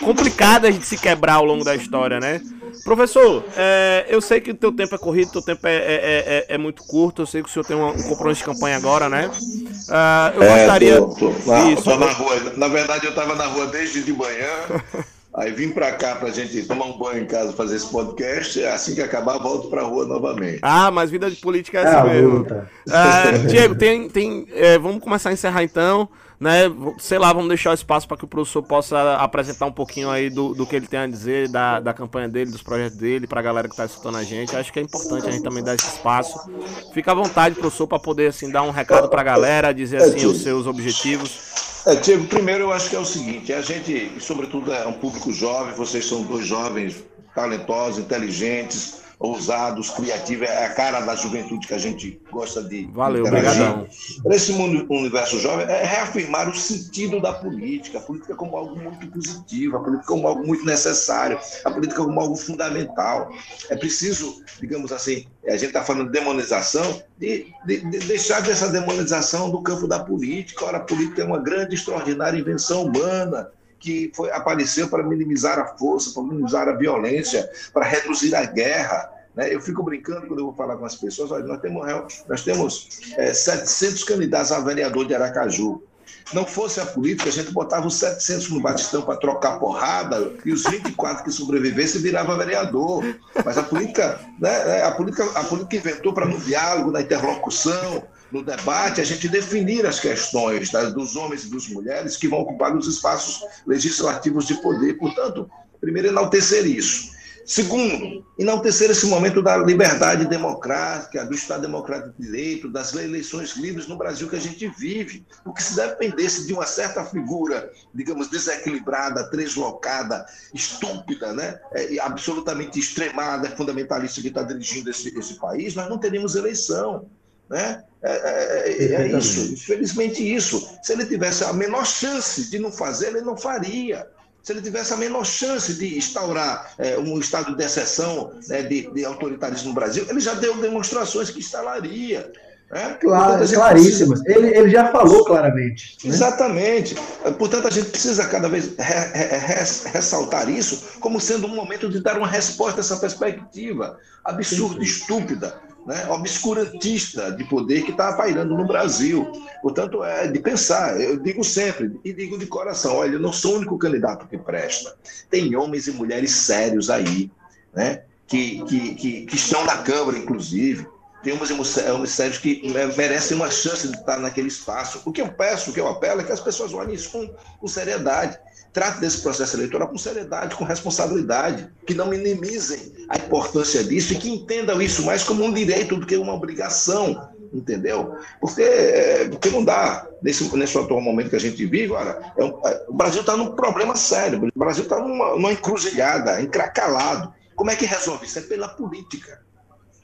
Speaker 1: complicadas de se quebrar ao longo da história, né? Professor, é, eu sei que o teu tempo é corrido, teu tempo é, é, é, é, muito curto, eu sei que o senhor tem um compromisso de campanha agora, né? Uh, eu gostaria...
Speaker 3: Tô, tô, na, Isso, tô na rua. Na verdade, eu estava na rua desde de manhã, aí vim para cá para a gente tomar um banho em casa, fazer esse podcast, assim que acabar, volto para a rua novamente.
Speaker 1: Ah, mas vida de política é assim mesmo. Uh, Diego, tem, tem, é, vamos começar a encerrar então né? Sei lá, vamos deixar o espaço para que o professor possa apresentar um pouquinho aí do, do que ele tem a dizer, da, da campanha dele, dos projetos dele, para a galera que está escutando a gente. Acho que é importante a gente também dar esse espaço. Fica à vontade, professor, para poder assim dar um recado para a galera, dizer assim os seus objetivos.
Speaker 3: É, Tiago, primeiro eu acho que é o seguinte, a gente, sobretudo é um público jovem, vocês são dois jovens talentosos, inteligentes, ousados, criativos, é a cara da juventude que a gente gosta de
Speaker 1: Valeu, obrigado.
Speaker 3: Nesse mundo, universo jovem, é reafirmar o sentido da política, a política como algo muito positivo, a política como algo muito necessário, a política como algo fundamental. É preciso, digamos assim, a gente está falando de demonização, de, de, de deixar dessa demonização do campo da política. Ora, a política é uma grande, extraordinária invenção humana, que foi, apareceu para minimizar a força, para minimizar a violência, para reduzir a guerra. Né? Eu fico brincando quando eu vou falar com as pessoas, olha, nós temos, nós temos é, 700 candidatos a vereador de Aracaju. Não fosse a política, a gente botava os 700 no Batistão para trocar porrada e os 24 que sobrevivessem virava vereador. Mas a política, né, a política, a política inventou para no diálogo, na interlocução, no debate, a gente definir as questões das, dos homens e das mulheres que vão ocupar os espaços legislativos de poder. Portanto, primeiro, enaltecer isso. Segundo, enaltecer esse momento da liberdade democrática, do Estado democrático de direito, das eleições livres no Brasil que a gente vive. Porque se dependesse de uma certa figura, digamos, desequilibrada, deslocada, estúpida, né? É, absolutamente extremada, fundamentalista que está dirigindo esse, esse país, nós não teríamos eleição. Né? É, é, é, é isso, infelizmente isso. Se ele tivesse a menor chance de não fazer, ele não faria. Se ele tivesse a menor chance de instaurar é, um estado de exceção né, de, de, autoritarismo no Brasil, ele já deu demonstrações que instalaria.
Speaker 2: Né? Claro, claríssimas. Precisa... Ele, ele já falou claramente.
Speaker 3: Né? Exatamente. Portanto, a gente precisa cada vez re, re, re, ressaltar isso como sendo um momento de dar uma resposta a essa perspectiva absurda, estúpida né, obscurantista de poder que está pairando no Brasil. Portanto, é de pensar. Eu digo sempre, e digo de coração: olha, eu não sou o único candidato que presta. Tem homens e mulheres sérios aí, né, que, que, que, que estão na Câmara, inclusive. Tem e mulheres sérios que merecem uma chance de estar naquele espaço. O que eu peço, o que eu apelo é que as pessoas olhem isso com, com seriedade trate desse processo eleitoral com seriedade, com responsabilidade, que não minimizem a importância disso e que entendam isso mais como um direito do que uma obrigação, entendeu? Porque, é, porque não dá, nesse, nesse atual momento que a gente vive, olha, é um, é, o Brasil está num problema sério, o Brasil está numa, numa encruzilhada, encracalado. Como é que resolve isso? É pela política.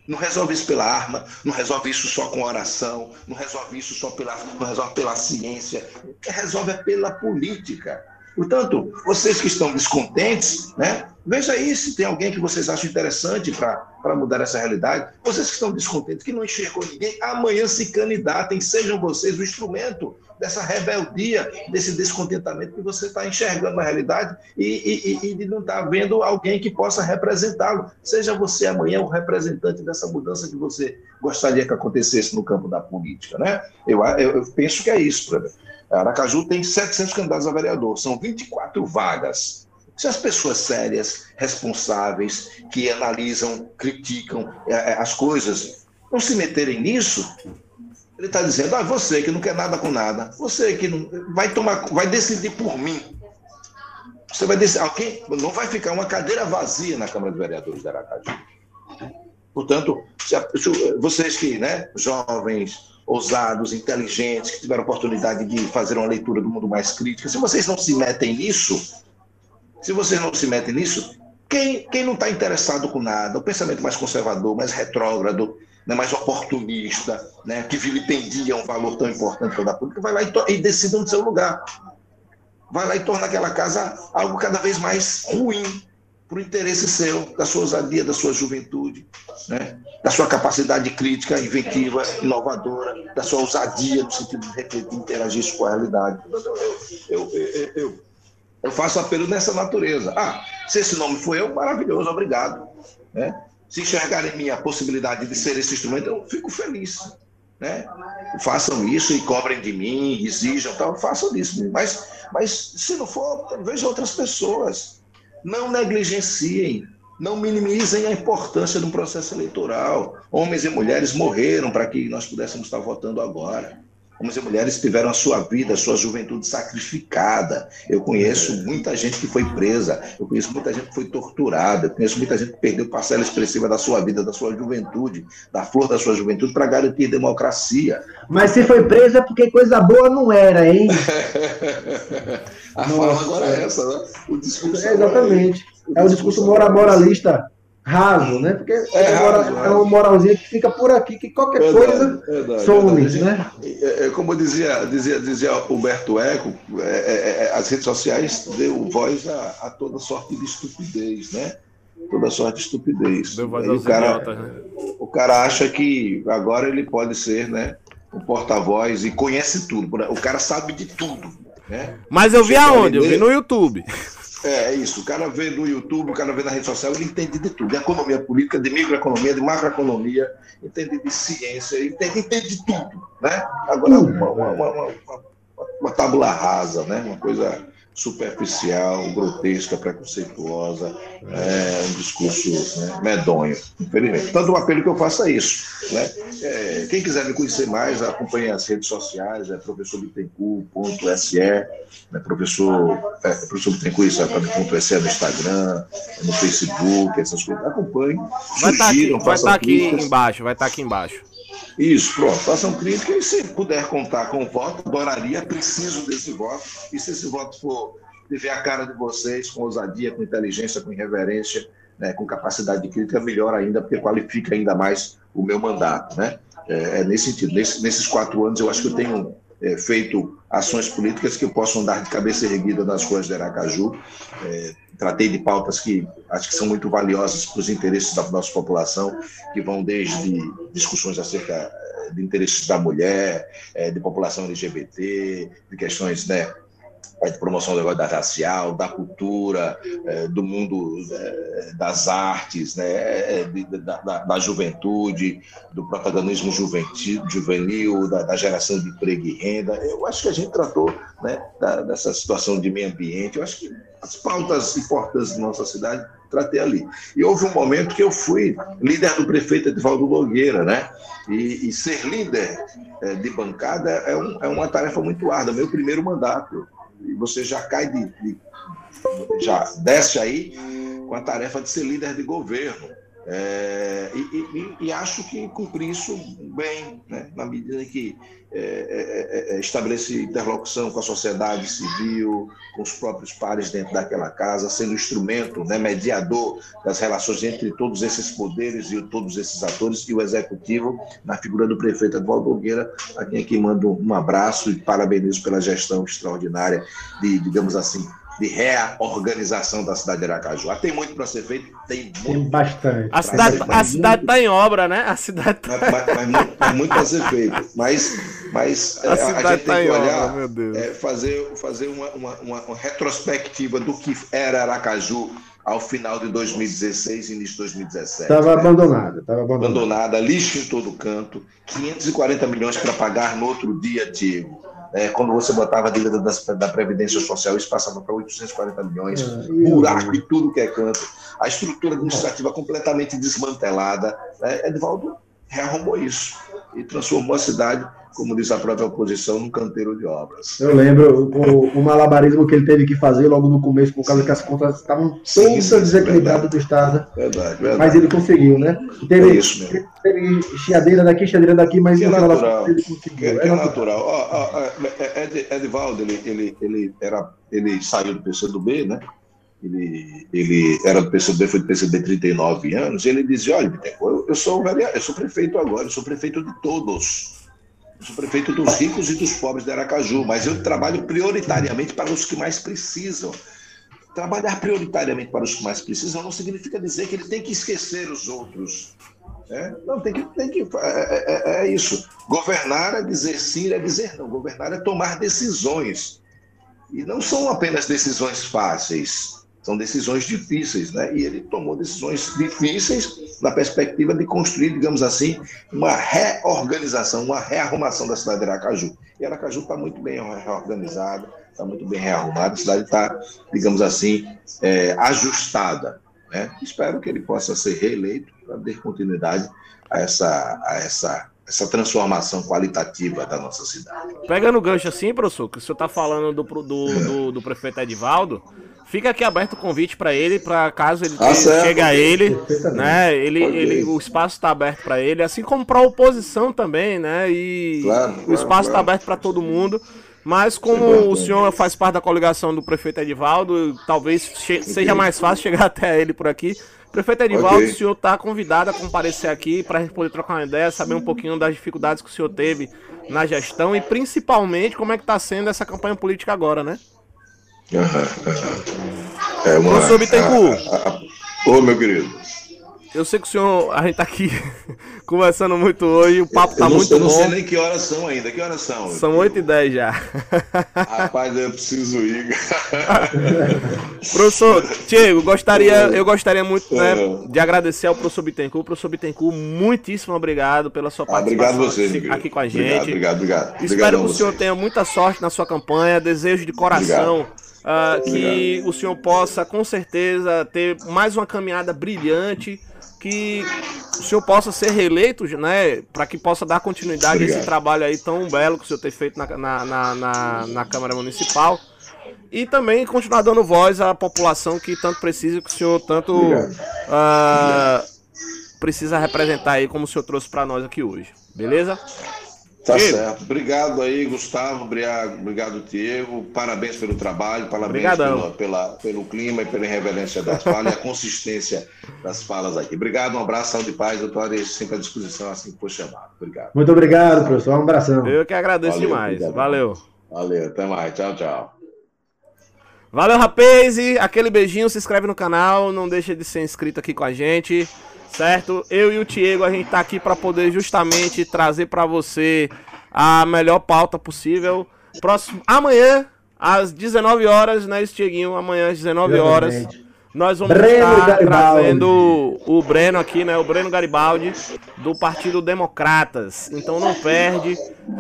Speaker 3: Não resolve isso pela arma, não resolve isso só com oração, não resolve isso só pela, não resolve pela ciência, resolve é pela política. Portanto, vocês que estão descontentes, né, veja aí se tem alguém que vocês acham interessante para mudar essa realidade. Vocês que estão descontentes, que não enxergou ninguém, amanhã se candidatem, sejam vocês o instrumento dessa rebeldia, desse descontentamento que você está enxergando na realidade e, e, e de não estar tá vendo alguém que possa representá-lo. Seja você amanhã o representante dessa mudança que você gostaria que acontecesse no campo da política. Né? Eu, eu, eu penso que é isso, Kleber. Aracaju tem 700 candidatos a vereador, são 24 vagas. Se as pessoas sérias, responsáveis, que analisam, criticam é, as coisas, não se meterem nisso, ele está dizendo: ah, você que não quer nada com nada, você que não vai tomar, vai decidir por mim. Você vai decidir, alguém não vai ficar uma cadeira vazia na Câmara de Vereadores de Aracaju. Portanto, se se, vocês que, né, jovens, ousados, inteligentes, que tiveram oportunidade de fazer uma leitura do mundo mais crítica, se vocês não se metem nisso, Se vocês não se metem nisso, quem, quem não está interessado com nada, o pensamento mais conservador, mais retrógrado, né, mais oportunista, né, que vilipendia um valor tão importante para a política, vai lá e, e decide no seu lugar. Vai lá e torna aquela casa algo cada vez mais ruim para o interesse seu, da sua ousadia, da sua juventude, né, da sua capacidade crítica, inventiva, inovadora, da sua ousadia no sentido de refletir, interagir com a realidade. Eu, eu, eu, eu faço apelo nessa natureza. Ah, se esse nome foi eu, maravilhoso, obrigado. Né? Se enxergarem em possibilidade de ser esse instrumento, eu fico feliz. Né? Façam isso e cobrem de mim, exijam tal, façam isso. Mas, mas se não for, vejam outras pessoas. Não negligenciem, não minimizem a importância de um processo eleitoral. Homens e mulheres morreram para que nós pudéssemos estar votando agora. Homens e mulheres tiveram a sua vida, a sua juventude sacrificada. Eu conheço muita gente que foi presa, eu conheço muita gente que foi torturada, eu conheço muita gente que perdeu parcela expressiva da sua vida, da sua juventude, da flor da sua juventude, para garantir democracia.
Speaker 2: Mas se foi presa é porque coisa boa não era, hein?
Speaker 3: a Nossa. fala agora é essa, né? O discurso
Speaker 2: é, exatamente. É o discurso moralista raso, né? Porque é, é, raso, é, uma moralzinha que fica por aqui, que qualquer verdade, coisa verdade, some, verdade. né?
Speaker 3: É, é, como dizia, dizia, dizia Humberto Eco, é, as redes sociais deu voz a, a, toda sorte de estupidez, né? Toda sorte de estupidez. Deu voz aos o, cara, idiotas, né? o cara acha que agora ele pode ser, né? O porta-voz e conhece tudo. O cara sabe de tudo. Né?
Speaker 1: Mas eu vi aonde? Eu vi no YouTube.
Speaker 3: É, é isso. O cara vê no YouTube, o cara vê na rede social, ele entende de tudo. De economia política, de microeconomia, de macroeconomia, entende de ciência, entende, entende de tudo. Né? Agora, uma, uma, uma, uma, uma tábula rasa, né? uma coisa superficial, grotesca, preconceituosa, é, um discurso né, medonho, infelizmente. Tanto o apelo que eu faço é isso. Né? É, quem quiser me conhecer mais, acompanhe as redes sociais, é professor Bittencourt.se, né, professor, é, professor Bittencourt, isso é no Instagram, no Facebook, essas coisas. Acompanhe,
Speaker 1: vai estar tá aqui, vai tá aqui embaixo, vai estar tá aqui embaixo.
Speaker 3: Isso, pronto. Façam crítica e se puder contar com o voto, adoraria, preciso desse voto. E se esse voto for tiver a cara de vocês, com ousadia, com inteligência, com irreverência, né, com capacidade de crítica, melhor ainda, porque qualifica ainda mais o meu mandato. Né? É, é nesse sentido. Nesse, nesses quatro anos, eu acho que eu tenho é, feito ações políticas que possam dar de cabeça erguida nas ruas de Aracaju. É, tratei de pautas que acho que são muito valiosas para os interesses da nossa população, que vão desde discussões acerca eh, de interesses da mulher, eh, de população LGBT, de questões né, é de promoção da igualdade racial, da cultura, do mundo das artes, né, da, da, da, juventude, do protagonismo juvenil da, da, geração de emprego e renda. Eu acho que a gente tratou né, dessa situação de meio ambiente. Eu acho que as pautas importantes da nossa cidade tratei ali. E houve um momento que eu fui líder do prefeito Edvaldo Nogueira, né? E, e ser líder de bancada é, um, é uma tarefa muito árdua, meu primeiro mandato e você já cai de, de, já desce aí com a tarefa de ser líder de governo. É, e, e, e, acho que cumpri isso bem, né, na medida que é, é, é, é, estabelece interlocução com a sociedade civil, com os próprios pares dentro daquela casa, sendo instrumento, né, mediador das relações entre todos esses poderes e todos esses atores, e o executivo, na figura do prefeito Edvaldo Nogueira, a quem aqui mando um abraço e parabenizo pela gestão extraordinária de, digamos assim, de reorganização da cidade de Aracaju. Ah, tem muito para ser feito? Tem muito. Tem
Speaker 1: bastante. A cidade, a cidade está em obra, né? A cidade
Speaker 3: tá... mas, mas, mas, muito, mas muito para ser feito. Mas, mas a, é, a gente tá tem que olhar, obra, é, fazer, fazer uma, uma, uma, retrospectiva do que era Aracaju ao final de 2016 e início de 2017.
Speaker 2: Estava né? abandonada. Estava
Speaker 3: abandonada. abandonada, lixo em todo canto, 540 milhões para pagar no outro dia, Diego é, quando você botava a dívida da, da Previdência Social, isso passava para 840 milhões, é, buraco e tudo que é canto, a estrutura administrativa completamente desmantelada. Né? Edvaldo rearrumou isso e transformou a cidade como diz a própria oposição, num canteiro de obras.
Speaker 2: Eu lembro o, o, malabarismo que ele teve que fazer logo no começo, por causa que as contas estavam todas desequilibradas do Estado. Verdade, verdade. Mas ele conseguiu, né? Teve, é isso mesmo. Teve chiadeira daqui, chiadeira daqui, mas
Speaker 3: é natural. ele conseguiu. É, é, é natural. Ó, ó, Ed, Edivaldo, ele, ele, ele, era, ele saiu do PCdoB, né? ele, ele era do PCB, foi do PCB 39 anos, e ele dizia, olha, eu, eu sou eu sou prefeito agora, eu sou prefeito de todos. Sou prefeito dos ricos e dos pobres de Aracaju, mas eu trabalho prioritariamente para os que mais precisam. Trabalhar prioritariamente para os que mais precisam não significa dizer que ele tem que esquecer os outros. É, não, tem que. Tem que é, é, é, é, isso. Governar é dizer sim, é dizer não. Governar é tomar decisões. E não são apenas decisões fáceis, são decisões difíceis, né? E ele tomou decisões difíceis na perspectiva de construir, digamos assim, uma reorganização, uma rearrumação da cidade de Aracaju. E Aracaju está muito bem reorganizada, está muito bem rearrumada, a cidade está, digamos assim, é, ajustada. Né? Espero que ele possa ser reeleito para dar continuidade a essa, a essa, essa transformação qualitativa da nossa cidade.
Speaker 1: Pegando o gancho assim, professor, que o senhor está falando do, do, do, do, prefeito Edivaldo, fica aqui aberto o convite para ele, para caso ele ah, chegue a ele, né? Ele, ele, o espaço está aberto para ele, assim como para a oposição também, né? E claro, o espaço está claro. aberto para todo mundo. Mas como o senhor faz parte da coligação do prefeito Edivaldo, talvez seja mais fácil chegar até ele por aqui. Prefeito Edivaldo, okay. o senhor está convidado a comparecer aqui para a gente poder trocar uma ideia, saber um pouquinho das dificuldades que o senhor teve na gestão e principalmente como é que está sendo essa campanha política agora, né?
Speaker 3: Uhum, É uma, Professor Bittencourt. Ô, meu querido.
Speaker 1: Eu sei que o senhor, a gente tá aqui conversando muito hoje, o papo eu, tá eu muito
Speaker 3: bom.
Speaker 1: Eu não
Speaker 3: sei nem que horas são ainda. Que horas são?
Speaker 1: São 8 e 10 já.
Speaker 3: Rapaz, eu preciso ir.
Speaker 1: professor, Diego, gostaria, eu gostaria muito né, é. de agradecer ao professor Bittencourt. Professor Bittencourt, muitíssimo obrigado pela sua participação
Speaker 3: ah, obrigado você,
Speaker 1: aqui com a gente.
Speaker 3: Obrigado, obrigado, obrigado.
Speaker 1: Espero que o senhor tenha muita sorte na sua campanha. Desejo de coração. Obrigado Uh, que o senhor possa com certeza ter mais uma caminhada brilhante, que o senhor possa ser reeleito, né, para que possa dar continuidade Obrigado. a esse trabalho aí tão belo que o senhor tem feito na, na, na, na, Câmara Municipal. E também continuar dando voz à população que tanto precisa, que o senhor tanto uh, precisa representar aí, como o senhor trouxe para nós aqui hoje. Beleza?
Speaker 3: Tá certo. Obrigado aí, Gustavo. Obrigado, Diego. Parabéns pelo trabalho, parabéns pelo, pela, pelo clima e pela irreverência das falas e a consistência das falas aqui. Obrigado, um abraço, saúde e paz. Eu estou sempre à disposição assim que for chamado. Obrigado.
Speaker 2: Muito obrigado, professor. Um abração.
Speaker 1: Eu que agradeço Valeu, demais. Obrigado. Valeu.
Speaker 3: Valeu, até mais. Tchau, tchau.
Speaker 1: Valeu, rapaz. Aquele beijinho, se inscreve no canal, não deixa de ser inscrito aqui com a gente certo? Eu e o Diego, a gente tá aqui para poder justamente trazer para você a melhor pauta possível. Próximo, amanhã, às 19 horas, né, Tieguinho? Amanhã às 19 horas. Nós vamos Breno estar Garibaldi. trazendo o Breno aqui, né? O Breno Garibaldi, do Partido Democratas. Então não perde,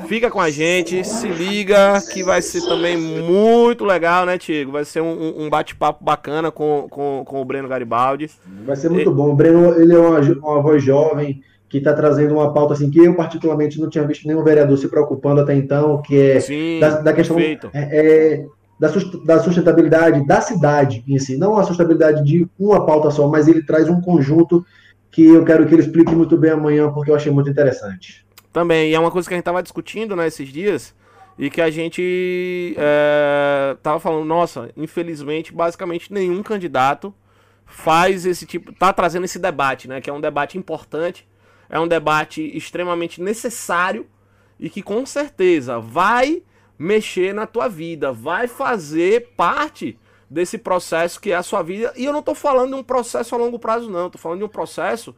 Speaker 1: fica com a gente, se liga, que vai ser também muito legal, né, Tiago? Vai ser um, um bate-papo bacana com, com, com o Breno Garibaldi.
Speaker 2: Vai ser muito e... bom. O Breno, ele é uma, uma voz jovem, que está trazendo uma pauta assim que eu particularmente não tinha visto nenhum vereador se preocupando até então, que é
Speaker 1: Sim,
Speaker 2: da, da questão é, é, da sustentabilidade da cidade em si, não a sustentabilidade de uma pauta só, mas ele traz um conjunto que eu quero que ele explique muito bem amanhã, porque eu achei muito interessante.
Speaker 1: Também, e é uma coisa que a gente estava discutindo né, esses dias, e que a gente é, falando, nossa, infelizmente, basicamente nenhum candidato faz esse tipo, tá trazendo esse debate, né, que é um debate importante, é um debate extremamente necessário, e que com certeza vai mexer na tua vida, vai fazer parte desse processo que é a sua vida. E eu não tô falando de um processo a longo prazo, não. tô falando de um processo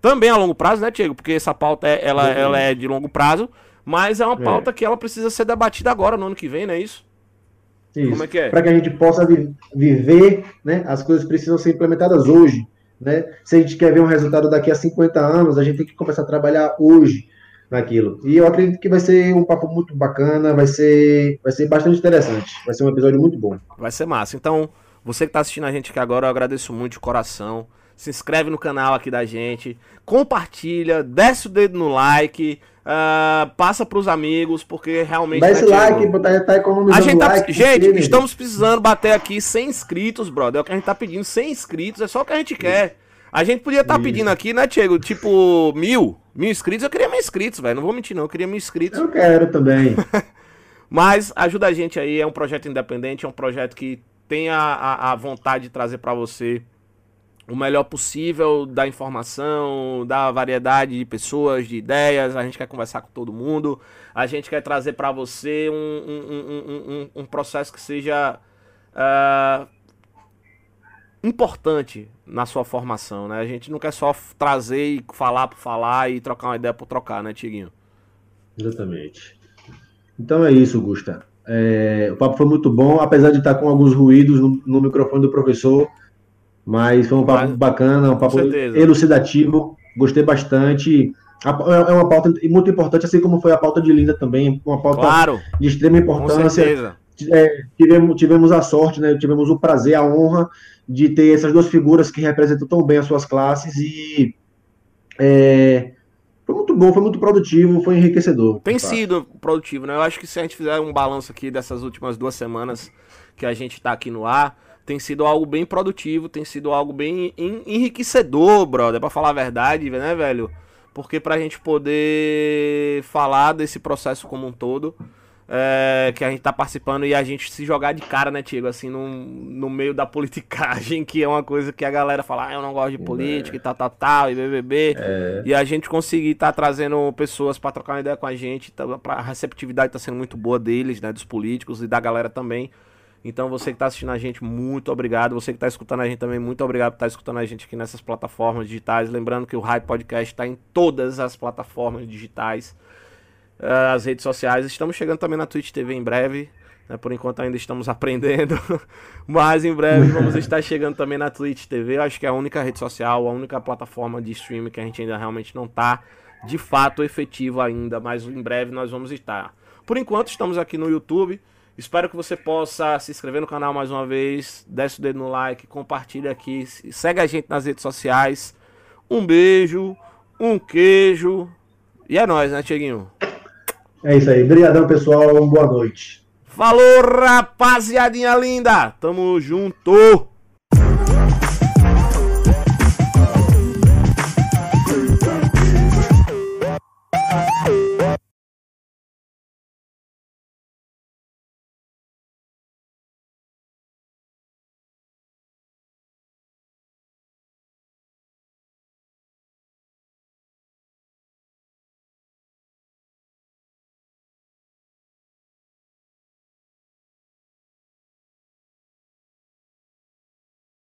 Speaker 1: também a longo prazo, né, Diego? Porque essa pauta é, ela, uhum. ela é de longo prazo, mas é uma é. pauta é. que ela precisa ser debatida agora, no ano que vem, não é isso?
Speaker 2: Isso. Como é que é? Para que a gente possa vi viver, né? As coisas precisam ser implementadas hoje. Né? Se a gente quer ver um resultado daqui a 50 anos, a gente tem que começar a trabalhar hoje naquilo. E eu acredito que vai ser um papo muito bacana, vai ser, vai ser bastante interessante. Vai ser um episódio muito bom.
Speaker 1: Vai ser massa. Então, você que está assistindo a gente aqui agora, eu agradeço muito de coração. Se inscreve no canal aqui da gente, compartilha, desce o dedo no like, uh, passa para os amigos, porque realmente.
Speaker 2: Dá esse like, botar, tá economizando
Speaker 1: a gente tá,
Speaker 2: like.
Speaker 1: Gente, estamos precisando bater aqui 100 inscritos, brother. É o que a gente tá pedindo, 100 inscritos, é só o que a gente quer. A gente podia estar tá pedindo aqui, né, Diego? Tipo, mil. Mil inscritos. Eu queria mil inscritos, velho. Não vou mentir, não. Eu queria mil inscritos.
Speaker 2: Eu quero também.
Speaker 1: Mas ajuda a gente aí. É um projeto independente. É um projeto que tem a, a, a vontade de trazer para você o melhor possível da informação, da variedade de pessoas, de ideias. A gente quer conversar com todo mundo. A gente quer trazer para você um, um, um, um, processo que seja uh, importante na sua formação, né? A gente não quer só trazer e falar por falar e trocar uma ideia por trocar, né, Tiguinho?
Speaker 2: Exatamente. Então é isso, Gusta. É, o papo foi muito bom, apesar de estar com alguns ruídos no, no microfone do professor, mas foi um papo mas, bacana, um papo elucidativo. Gostei bastante. É uma pauta muito importante, assim como foi a pauta de Linda também, uma pauta
Speaker 1: claro,
Speaker 2: de extrema importância. É, tivemos, tivemos a sorte, né, tivemos o prazer, a honra de ter essas duas figuras que representam tão bem as suas classes e é, foi muito bom, foi muito produtivo, foi enriquecedor.
Speaker 1: Tem sido produtivo, né? Eu acho que se a gente fizer um balanço aqui dessas últimas duas semanas que a gente está aqui no ar, tem sido algo bem produtivo, tem sido algo bem enriquecedor, brother, para falar a verdade, né, velho? Porque pra gente poder falar desse processo como um todo, é, que a gente tá participando e a gente se jogar de cara, né, Tiago, assim, no, no meio da politicagem, que é uma coisa que a galera fala, ah, eu não gosto de política é. e tal, tal, tal, e BBB. É. E a gente conseguir tá trazendo pessoas para trocar uma ideia com a gente, tá, a receptividade tá sendo muito boa deles, né, dos políticos e da galera também. Então você que está assistindo a gente, muito obrigado. Você que está escutando a gente também, muito obrigado por estar tá escutando a gente aqui nessas plataformas digitais. Lembrando que o Hype Podcast está em todas as plataformas digitais, as redes sociais. Estamos chegando também na Twitch TV em breve. Né? Por enquanto ainda estamos aprendendo, mas em breve vamos estar chegando também na Twitch TV. Eu acho que é a única rede social, a única plataforma de streaming que a gente ainda realmente não está de fato efetivo ainda, mas em breve nós vamos estar. Por enquanto estamos aqui no YouTube. Espero que você possa se inscrever no canal mais uma vez, desce o dedo no like, compartilha aqui, segue a gente nas redes sociais. Um beijo, um queijo e é nóis, né, Tieguinho?
Speaker 2: É isso aí. Obrigadão, pessoal. Boa noite.
Speaker 1: Falou, rapaziadinha linda. Tamo junto.